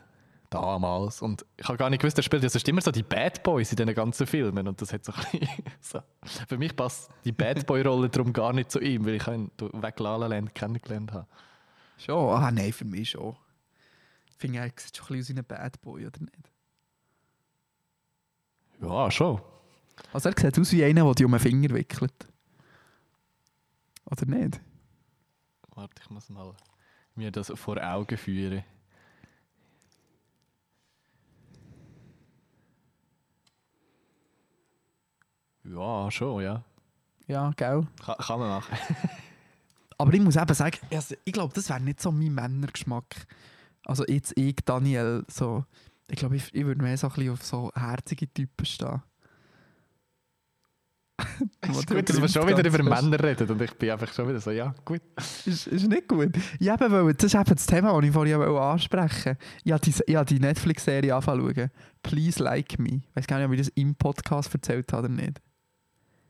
Damals. Und ich habe gar nicht gewusst, er spielt ja sonst immer so die Bad Boys in diesen ganzen Filmen. Und das hat so ein bisschen so. Für mich passt die Bad Boy-Rolle darum gar nicht zu ihm, weil ich ihn wegen La La Land kennengelernt habe. schon, ah nein, für mich schon. Ich finde, er sieht schon ein bisschen aus wie ein Bad Boy, oder nicht? Ja, schon. Also er sieht aus wie einer, der dich um den Finger wickelt. Oder nicht? Warte, ich muss mal mir das vor Augen führen. Ja, schon, ja. Ja, gell? Kann, kann man machen. Aber ich muss eben sagen, also ich glaube, das wäre nicht so mein Männergeschmack. Also jetzt ich, Daniel, so, ich glaube, ich, ich würde mehr so ein bisschen auf so herzige Typen stehen. Es ist gut, dass wir schon wieder über Männer reden und ich bin einfach schon wieder so, ja, gut. Ist, ist nicht gut. Ja, eben, das ist eben das Thema, das ich vorhin wollte ansprechen Ich habe die, die Netflix-Serie schauen. Please Like Me. Ich weiß gar nicht, ob ich das im Podcast erzählt habe oder nicht.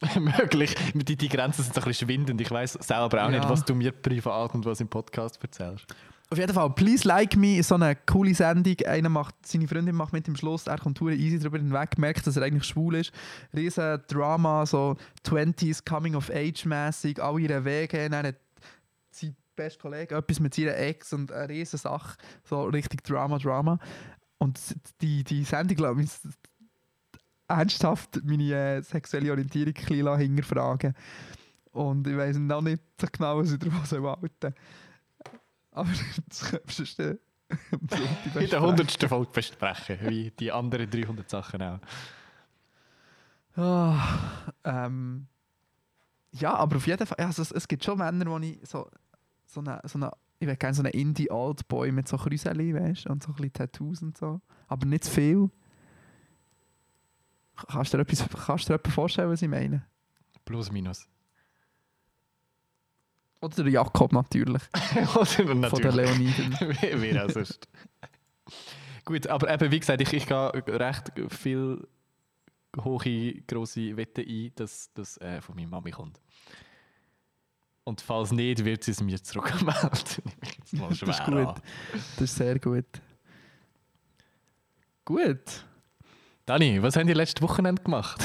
Möglich. Die, die Grenzen sind so ein bisschen schwindend. Ich weiß selber auch Ja. nicht, was du mir privat und was im Podcast erzählst. Auf jeden Fall, Please Like Me so eine coole Sendung. Einer macht, seine Freundin macht mit dem Schluss, er kommt easy drüber hinweg, merkt, dass er eigentlich schwul ist. Riesen Drama, so 20s Coming of Age mäßig, alle ihre Wege. Dann hat sein bester Kollege etwas mit seiner Ex und eine riesen Sache, so richtig Drama, Drama. Und die, die Sendung, glaube ich, ernsthaft meine äh, sexuelle Orientierung ein bisschen hinterfragen. Und ich weiß noch nicht so genau, was ich darüber halten soll. Aber das du In der 100. Folge besprechen, wie die anderen 300 Sachen auch. Ah, ähm, ja, aber auf jeden Fall, also es, es gibt schon Männer, wo ich so, so eine, so eine ich will gerne so einen Indie-Old-Boy mit so Krüseli, weißt und so ein bisschen Tattoos und so. Aber nicht zu viel. Kannst du dir etwas, kannst du dir etwas vorstellen, was ich meine? Plus, minus. Oder der Jakob natürlich, Oder von den natürlich. Leoniden. Wie auch sonst. Gut, aber eben, wie gesagt, ich, ich gehe recht viel hohe, grosse Wette ein, dass das äh, von meiner Mami kommt. Und falls nicht, wird sie es mir zurückmelden. Das ist gut. an. Das ist sehr gut. Gut. Dani, was haben die letzte Wochenende gemacht?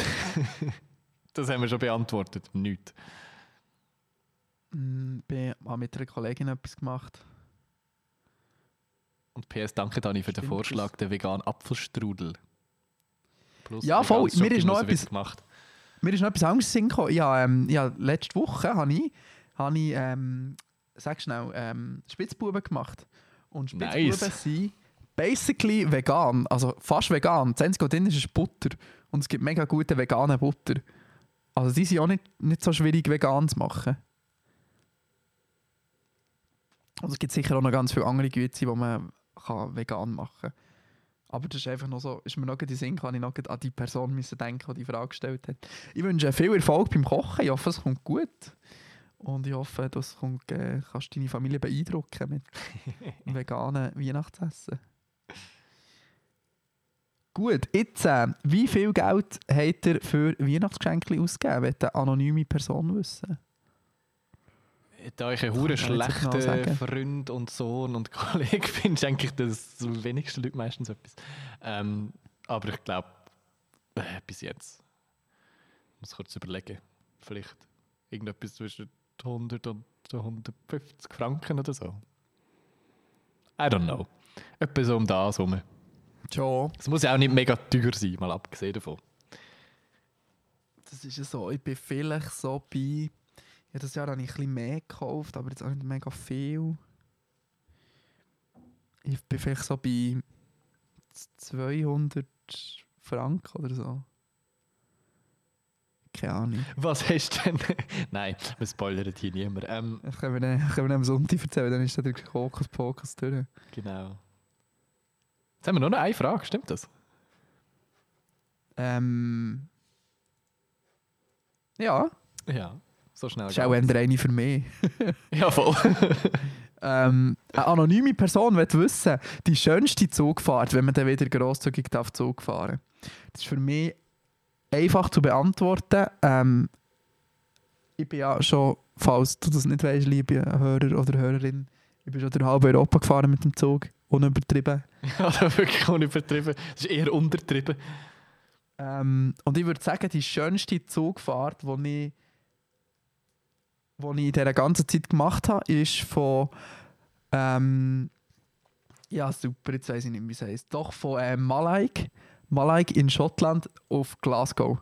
das haben wir schon beantwortet. Nichts. Mm, bin habe mit einer Kollegin etwas gemacht. Und PS, danke Dani für den Stimmt, Vorschlag, den veganen Apfelstrudel. Plus Ja, voll. Mir ist noch etwas- gemacht. Mir ist noch etwas anderes in den Sinn gekommen. Ja, ähm, ja, letzte Woche habe ich, habe ich ähm, sag schnell, ähm, Spitzbuben gemacht. Und Spitzbuben Nice. sind basically vegan, also fast vegan. Das Einzige, was drin ist, ist Butter. Und es gibt mega gute vegane Butter. Also die sind auch nicht, nicht so schwierig vegan zu machen. Und es gibt sicher auch noch ganz viele andere Güte, die man kann vegan machen kann. Aber das ist einfach noch so, ist mir noch in den Sinn, kann ich noch an die Person müssen denken, die die Frage gestellt hat. Ich wünsche viel Erfolg beim Kochen. Ich hoffe, es kommt gut. Und ich hoffe, du äh, kannst deine Familie beeindrucken mit veganen Weihnachtsessen. Gut, jetzt, äh, wie viel Geld hat er für Weihnachtsgeschenke ausgegeben? Will eine anonyme Person wissen? Da ich ein hure ich genau schlechter. Freund und Sohn und Kollege bin, ist eigentlich das wenigsten Leute meistens etwas. Ähm, aber ich glaube, äh, bis jetzt. Ich muss kurz überlegen. Vielleicht irgendetwas zwischen 100 und 150 Franken oder so. I don't know. Etwas um das herum. Schon. Es muss ja auch nicht mega teuer sein, mal abgesehen davon. Das ist ja so, ich bin vielleicht so bei. Ja, das Jahr habe ich ein bisschen mehr gekauft, aber jetzt auch nicht mega viel. Ich bin vielleicht so bei 200 Franken oder so. Keine Ahnung. Was hast du denn? Nein, wir spoilern hier niemand. Ähm, Das können wir, dann- können wir am Sonntag erzählen, dann ist der Hokus-Pokus durch. genau. Jetzt haben wir nur noch eine Frage, stimmt das? Ähm. Ja, Ja, so schnell. das ist auch eher eine für mich. Ja, voll. Ähm, eine anonyme Person will wissen, die schönste Zugfahrt, wenn man dann wieder grosszügig darf Zug fahren Das ist für mich einfach zu beantworten. Ähm, ich bin ja schon, falls du das nicht weißt, liebe Hörer oder Hörerin, ich bin schon durch halb Europa gefahren mit dem Zug, unübertrieben. ja, wirklich unübertrieben. Das ist eher untertrieben. Ähm, und ich würde sagen, die schönste Zugfahrt, die ich, die ich in dieser ganzen Zeit gemacht habe, ist von. Ähm, ja, super, jetzt weiß ich nicht, wie es heisst. Doch von äh, Malaig. Malaig in Schottland auf Glasgow.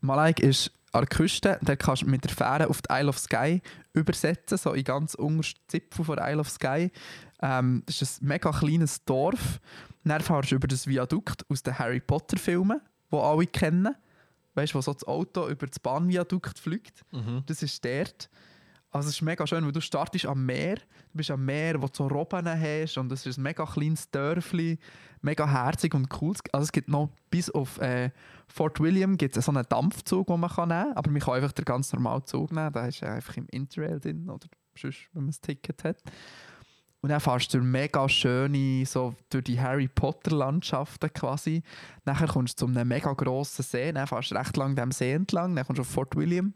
Malaig ist an der Küste, da kannst du mit der Fähre auf die Isle of Skye übersetzen, so in ganz untersten Zipfel von Isle of Skye. Ähm, das ist ein mega kleines Dorf. Dann fahrst du über das Viadukt aus den Harry Potter Filmen, die alle kennen. Weißt du, wo so das Auto über das Bahnviadukt fliegt? Das ist dort. Also es ist mega schön, weil du startest am Meer, du bist am Meer, wo du so Robben hast und es ist ein mega kleines Dörfli, mega herzig und cool. Also es gibt noch bis auf äh, Fort William gibt es so einen Dampfzug, den man kann nehmen kann, aber man kann einfach den ganz normalen Zug nehmen, der ist ja einfach im Interrail drin oder sonst, wenn man ein Ticket hat. Und dann fährst du durch mega schöne, so durch die Harry Potter Landschaften quasi. Nachher kommst du zu einem mega grossen See, dann fährst du recht lang dem See entlang, dann kommst du auf Fort William.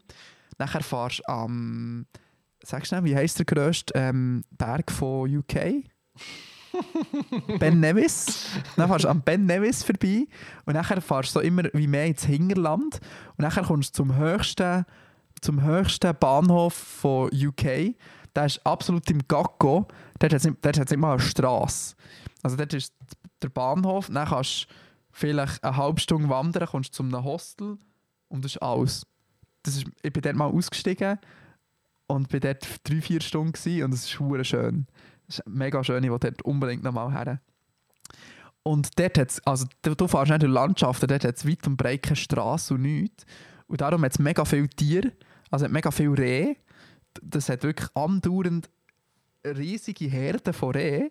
Nachher fährst du am, sagst du wie heisst der grösste ähm, Berg von UK? ben Nevis. Dann fährst du am Ben Nevis vorbei und nachher fährst du so immer wie mehr ins Hinterland und nachher kommst du zum höchsten, zum höchsten Bahnhof von UK. Der ist absolut im Gacko. Dort hat es nicht, mal eine Straße. Also dort ist der Bahnhof, dann kannst du vielleicht eine halbe Stunde wandern, kommst zu einem Hostel und das ist alles. Das ist, ich bin dort mal ausgestiegen und bin dort drei, vier Stunden gewesen und es ist hure schön. Das ist mega schön, ich will dort unbedingt noch mal her. Und dort hat es, also du, du fährst nicht durch Landschaften, dort hat es weit und breit keine Straße und nichts. Und darum hat es mega viele Tiere, also hat mega viele Rehe. Das hat wirklich andauernd riesige Herden von Rehen.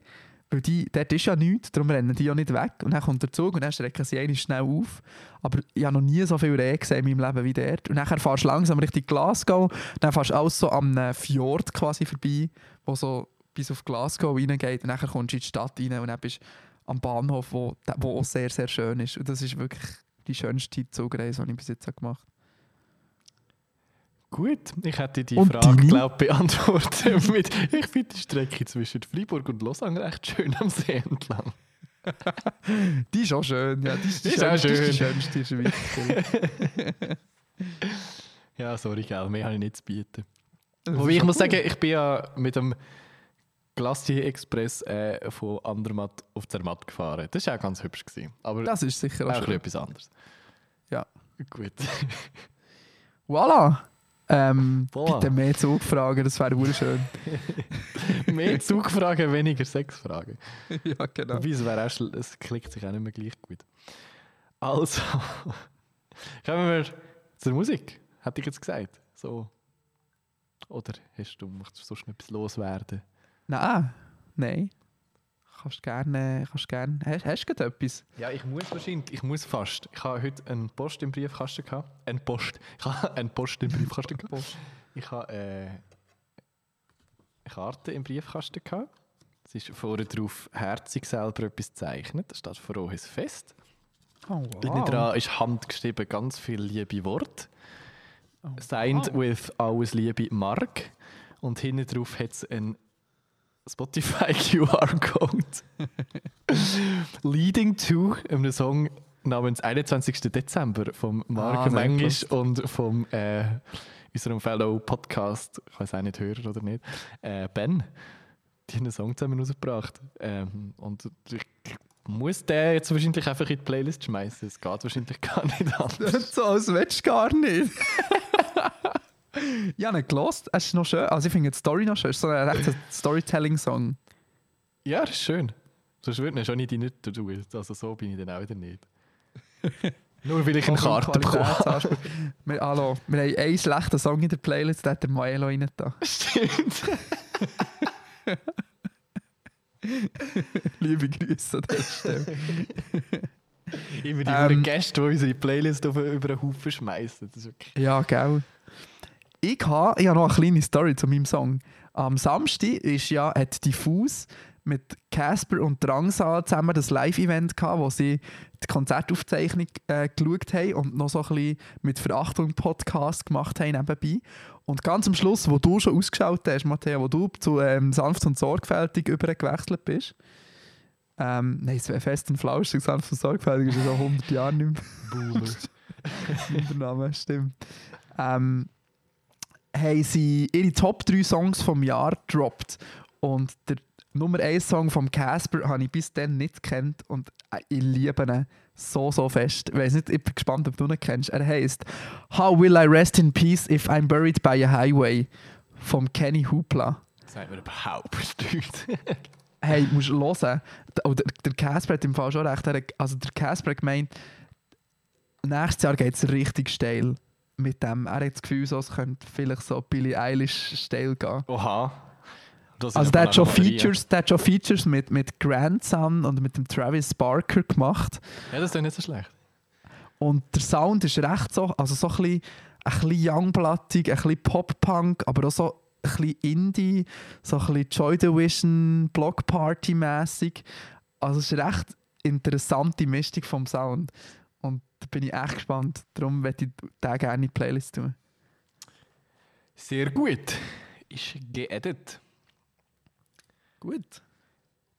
Weil die, dort ist ja nichts, darum rennen die ja nicht weg. Und dann kommt der Zug und dann strecken sie einmal schnell auf. Aber ich habe noch nie so viele Rehe gesehen in meinem Leben wie dort. Und dann fährst du langsam Richtung Glasgow. Dann fährst du alles so am äh, Fjord quasi vorbei, wo so bis auf Glasgow reingeht. Und dann kommst du in die Stadt rein und dann bist am Bahnhof, wo, wo auch sehr, sehr schön ist. Und das ist wirklich die schönste Zugreise, die ich bis jetzt gemacht habe. Gut, ich hätte die Und Frage, glaube beantwortet mit Ich finde die Strecke zwischen Freiburg und Lausanne recht schön am See entlang. Die ist auch schön, ja. Die ist, die Die ist auch schönste, die schön. schönste in der Schweiz. Ja, sorry, gell, mehr habe ich nicht zu bieten. Wobei ist ich muss cool. sagen, ich bin ja mit dem Glacier Express äh, von Andermatt auf Zermatt gefahren. Das war auch ganz hübsch. Gewesen. Aber Das ist sicher auch auch schön. etwas anderes. Ja. Gut. Voilà. Ähm. Bitte mehr Zugfragen, das wäre wunderschön. Mehr Zugfragen, weniger Sexfragen. ja, genau. Wobei, es, wäre auch es klickt sich auch nicht mehr gleich gut. Also, kommen wir zur Musik. Hätte ich jetzt gesagt. So. Oder hast du, möchtest du sonst noch etwas loswerden? Nein, nein. Kannst gerne, kannst gerne. Hast, hast du etwas? Ja, ich muss wahrscheinlich, ich muss fast. Ich habe heute einen Post im Briefkasten gehabt. Ein Post. Ich habe einen Post im Briefkasten gehabt. Ich habe äh, eine Karte im Briefkasten gehabt. Es ist vorne drauf herzig selber etwas gezeichnet. Da steht «Frohes Fest». Oh, Innen dran ist handgeschrieben ganz viel liebe Worte. Signed with «Alles Liebe Mark». Und hinten drauf hat es einen Spotify QR-Code. Leading to einem Song namens 21. Dezember vom Mark Ah, Mengisch und vom äh, unserem Fellow Podcast, ich weiß auch nicht, Hörer oder nicht, äh, Ben. Die haben einen Song zusammen rausgebracht. Ähm, und ich muss den jetzt wahrscheinlich einfach in die Playlist schmeißen. Es geht wahrscheinlich gar nicht anders. so als willst du gar nicht. ja, nicht gelost. Es ist noch schön. Also ich finde die Story noch schön. Es ist so ein rechter Storytelling-Song. Ja, das ist schön. Sonst würde ich schon nicht die nicht tun. Also so bin ich dann auch wieder nicht. Nur weil ich eine Karte bekomme. Wir, hallo, wir haben einen schlechten Song in der Playlist, da hat der Moelo rein da. Stimmt. Liebe Grüße an dieser Stelle. Immer die Ähm, Gäste, die unsere Playlist auf, über einen Haufen schmeißen. Ja, gell. Ich habe ich noch eine kleine Story zu meinem Song. Am Samstag ist ja, hat Diffus mit Casper und Drangsal zusammen das Live-Event gehabt, wo sie die Konzertaufzeichnung äh, geschaut haben und noch so ein bisschen mit Verachtung Podcast gemacht haben nebenbei. Und ganz am Schluss, wo du schon ausgeschaut hast, Matthias, wo du zu ähm, sanft und sorgfältig übergewechselt bist, ähm, nein, es wäre fest und flauschig, sanft und sorgfältig ist so 100 Jahre nicht mehr. Boomer. Name, stimmt. Ähm, haben sie ihre Top 3 Songs vom Jahr gedroppt. Und der Nummer 1 Song vom Casper habe ich bis dann nicht kennt und äh, ich liebe ihn so, so fest. Ich weiß nicht, ich bin gespannt, ob du ihn kennst. Er heißt How Will I Rest in Peace If I'm Buried by a Highway vom Kenny Hoopla. Das sagt mir überhaupt nichts. Hey, musst du hören. Oh, Der, Casper hat im Fall schon recht. Also der Casper hat gemeint, nächstes Jahr geht es richtig steil mit dem. Er hat das Gefühl, so, es könnte vielleicht so Billie Eilish steil gehen. Oha. Das ist Also der hat, schon. Features, der hat schon Features mit, mit Grandson und mit dem Travis Barker gemacht. Ja, das ist doch nicht so schlecht. Und der Sound ist recht so, also so ein bisschen, ein bisschen youngblattig, ein bisschen Pop-Punk, aber auch so ein bisschen Indie, so ein bisschen Joy Division, Block Party mäßig. Also es ist eine recht interessante Mischung vom Sound. Und da bin ich echt gespannt. Darum werde ich den gerne in die Playlist tun. Sehr gut. Ist geedit. Gut.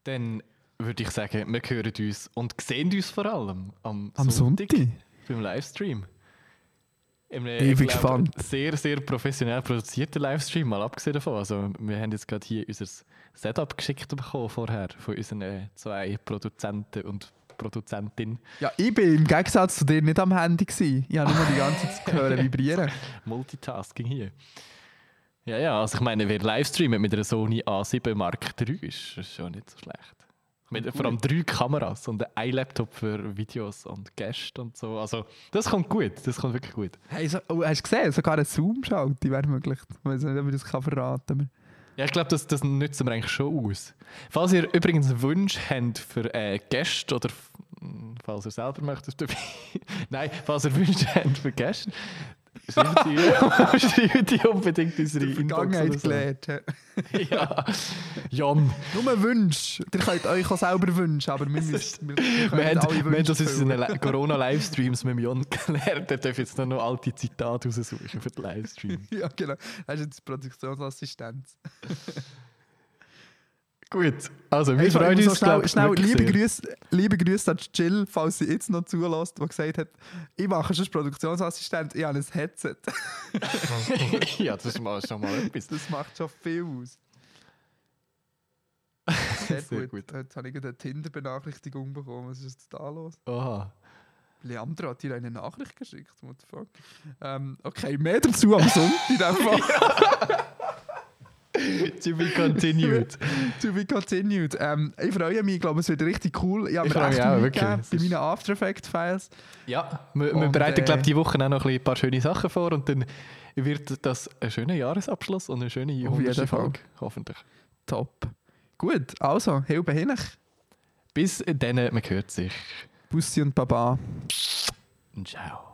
Dann würde ich sagen, wir hören uns und sehen uns vor allem am, Am Sonntag. beim Livestream. In einem, Ich bin glaub, gespannt. Sehr, sehr professionell produzierter Livestream, mal abgesehen davon. Also, wir haben jetzt gerade hier unser Setup geschickt bekommen vorher von unseren äh, zwei Produzenten und Produzentin. Ja, ich bin im Gegensatz zu dir nicht am Handy. Gewesen. Ich habe nur die ganze Zeit gehört vibrieren. Multitasking hier. Ja, ja, also ich meine, wer livestreamt mit einer Sony A7 Mark III ist, ist schon nicht so schlecht. Mit vor allem drei Kameras und ein Laptop für Videos und Gäste und so. Also, das kommt gut, das kommt wirklich gut. Hey, so, oh, hast du gesehen? Sogar eine Zoom-Schalte wäre möglich. Ich weiß nicht, ob ich das kann verraten kann. Ja, ich glaube, das, das nützen wir eigentlich schon aus. Falls ihr übrigens einen Wunsch habt für äh, Gäste oder falls ihr selber möchtet dabei. Nein, falls ihr Wünsche habt für Gäste, schreibt die, die unbedingt in unsere Inbox. Vergangenheit oder gelernt. ja. Ja, Jan. Nur Wünsche. Ihr könnt euch auch selber wünschen, aber wir müssen. Wir, wir Wir haben, alle wir haben Wünsche das in Le- Corona-Livestreams mit Jon gelernt. Er darf jetzt noch, noch alte Zitate raussuchen für den Livestream. Ja, genau. Das ist jetzt Produktionsassistenz. Gut, also wir freuen uns, schnell, schnell liebe. Grüße, liebe Grüße an Jill, falls sie jetzt noch zulässt, die gesagt hat, ich mache schon Produktionsassistent, ich habe ein Headset. ja, das ist schon mal etwas. Das macht schon viel aus. Sehr, Sehr gut. Jetzt habe ich eine Tinder-Benachrichtigung bekommen. Was ist jetzt da los? Oha. Leandro hat dir eine Nachricht geschickt. What the fuck? Ähm, okay, mehr dazu am Sonntag Fall. To be continued. to be continued. Ähm, ich freue mich, ich glaube, es wird richtig cool. Ich habe Ich mir freue echt mich auch, wirklich. bei meinen After Effects Files. Ja, wir, wir bereiten, äh, glaube ich, diese Woche auch noch ein, paar schöne Sachen vor und dann wird das ein schöner Jahresabschluss und eine schöne jeden 100. Fall. Folge, hoffentlich. Top. Gut, also, Hilbe Hinnach. Bis dann, man hört sich. Bussi und Baba. Ciao.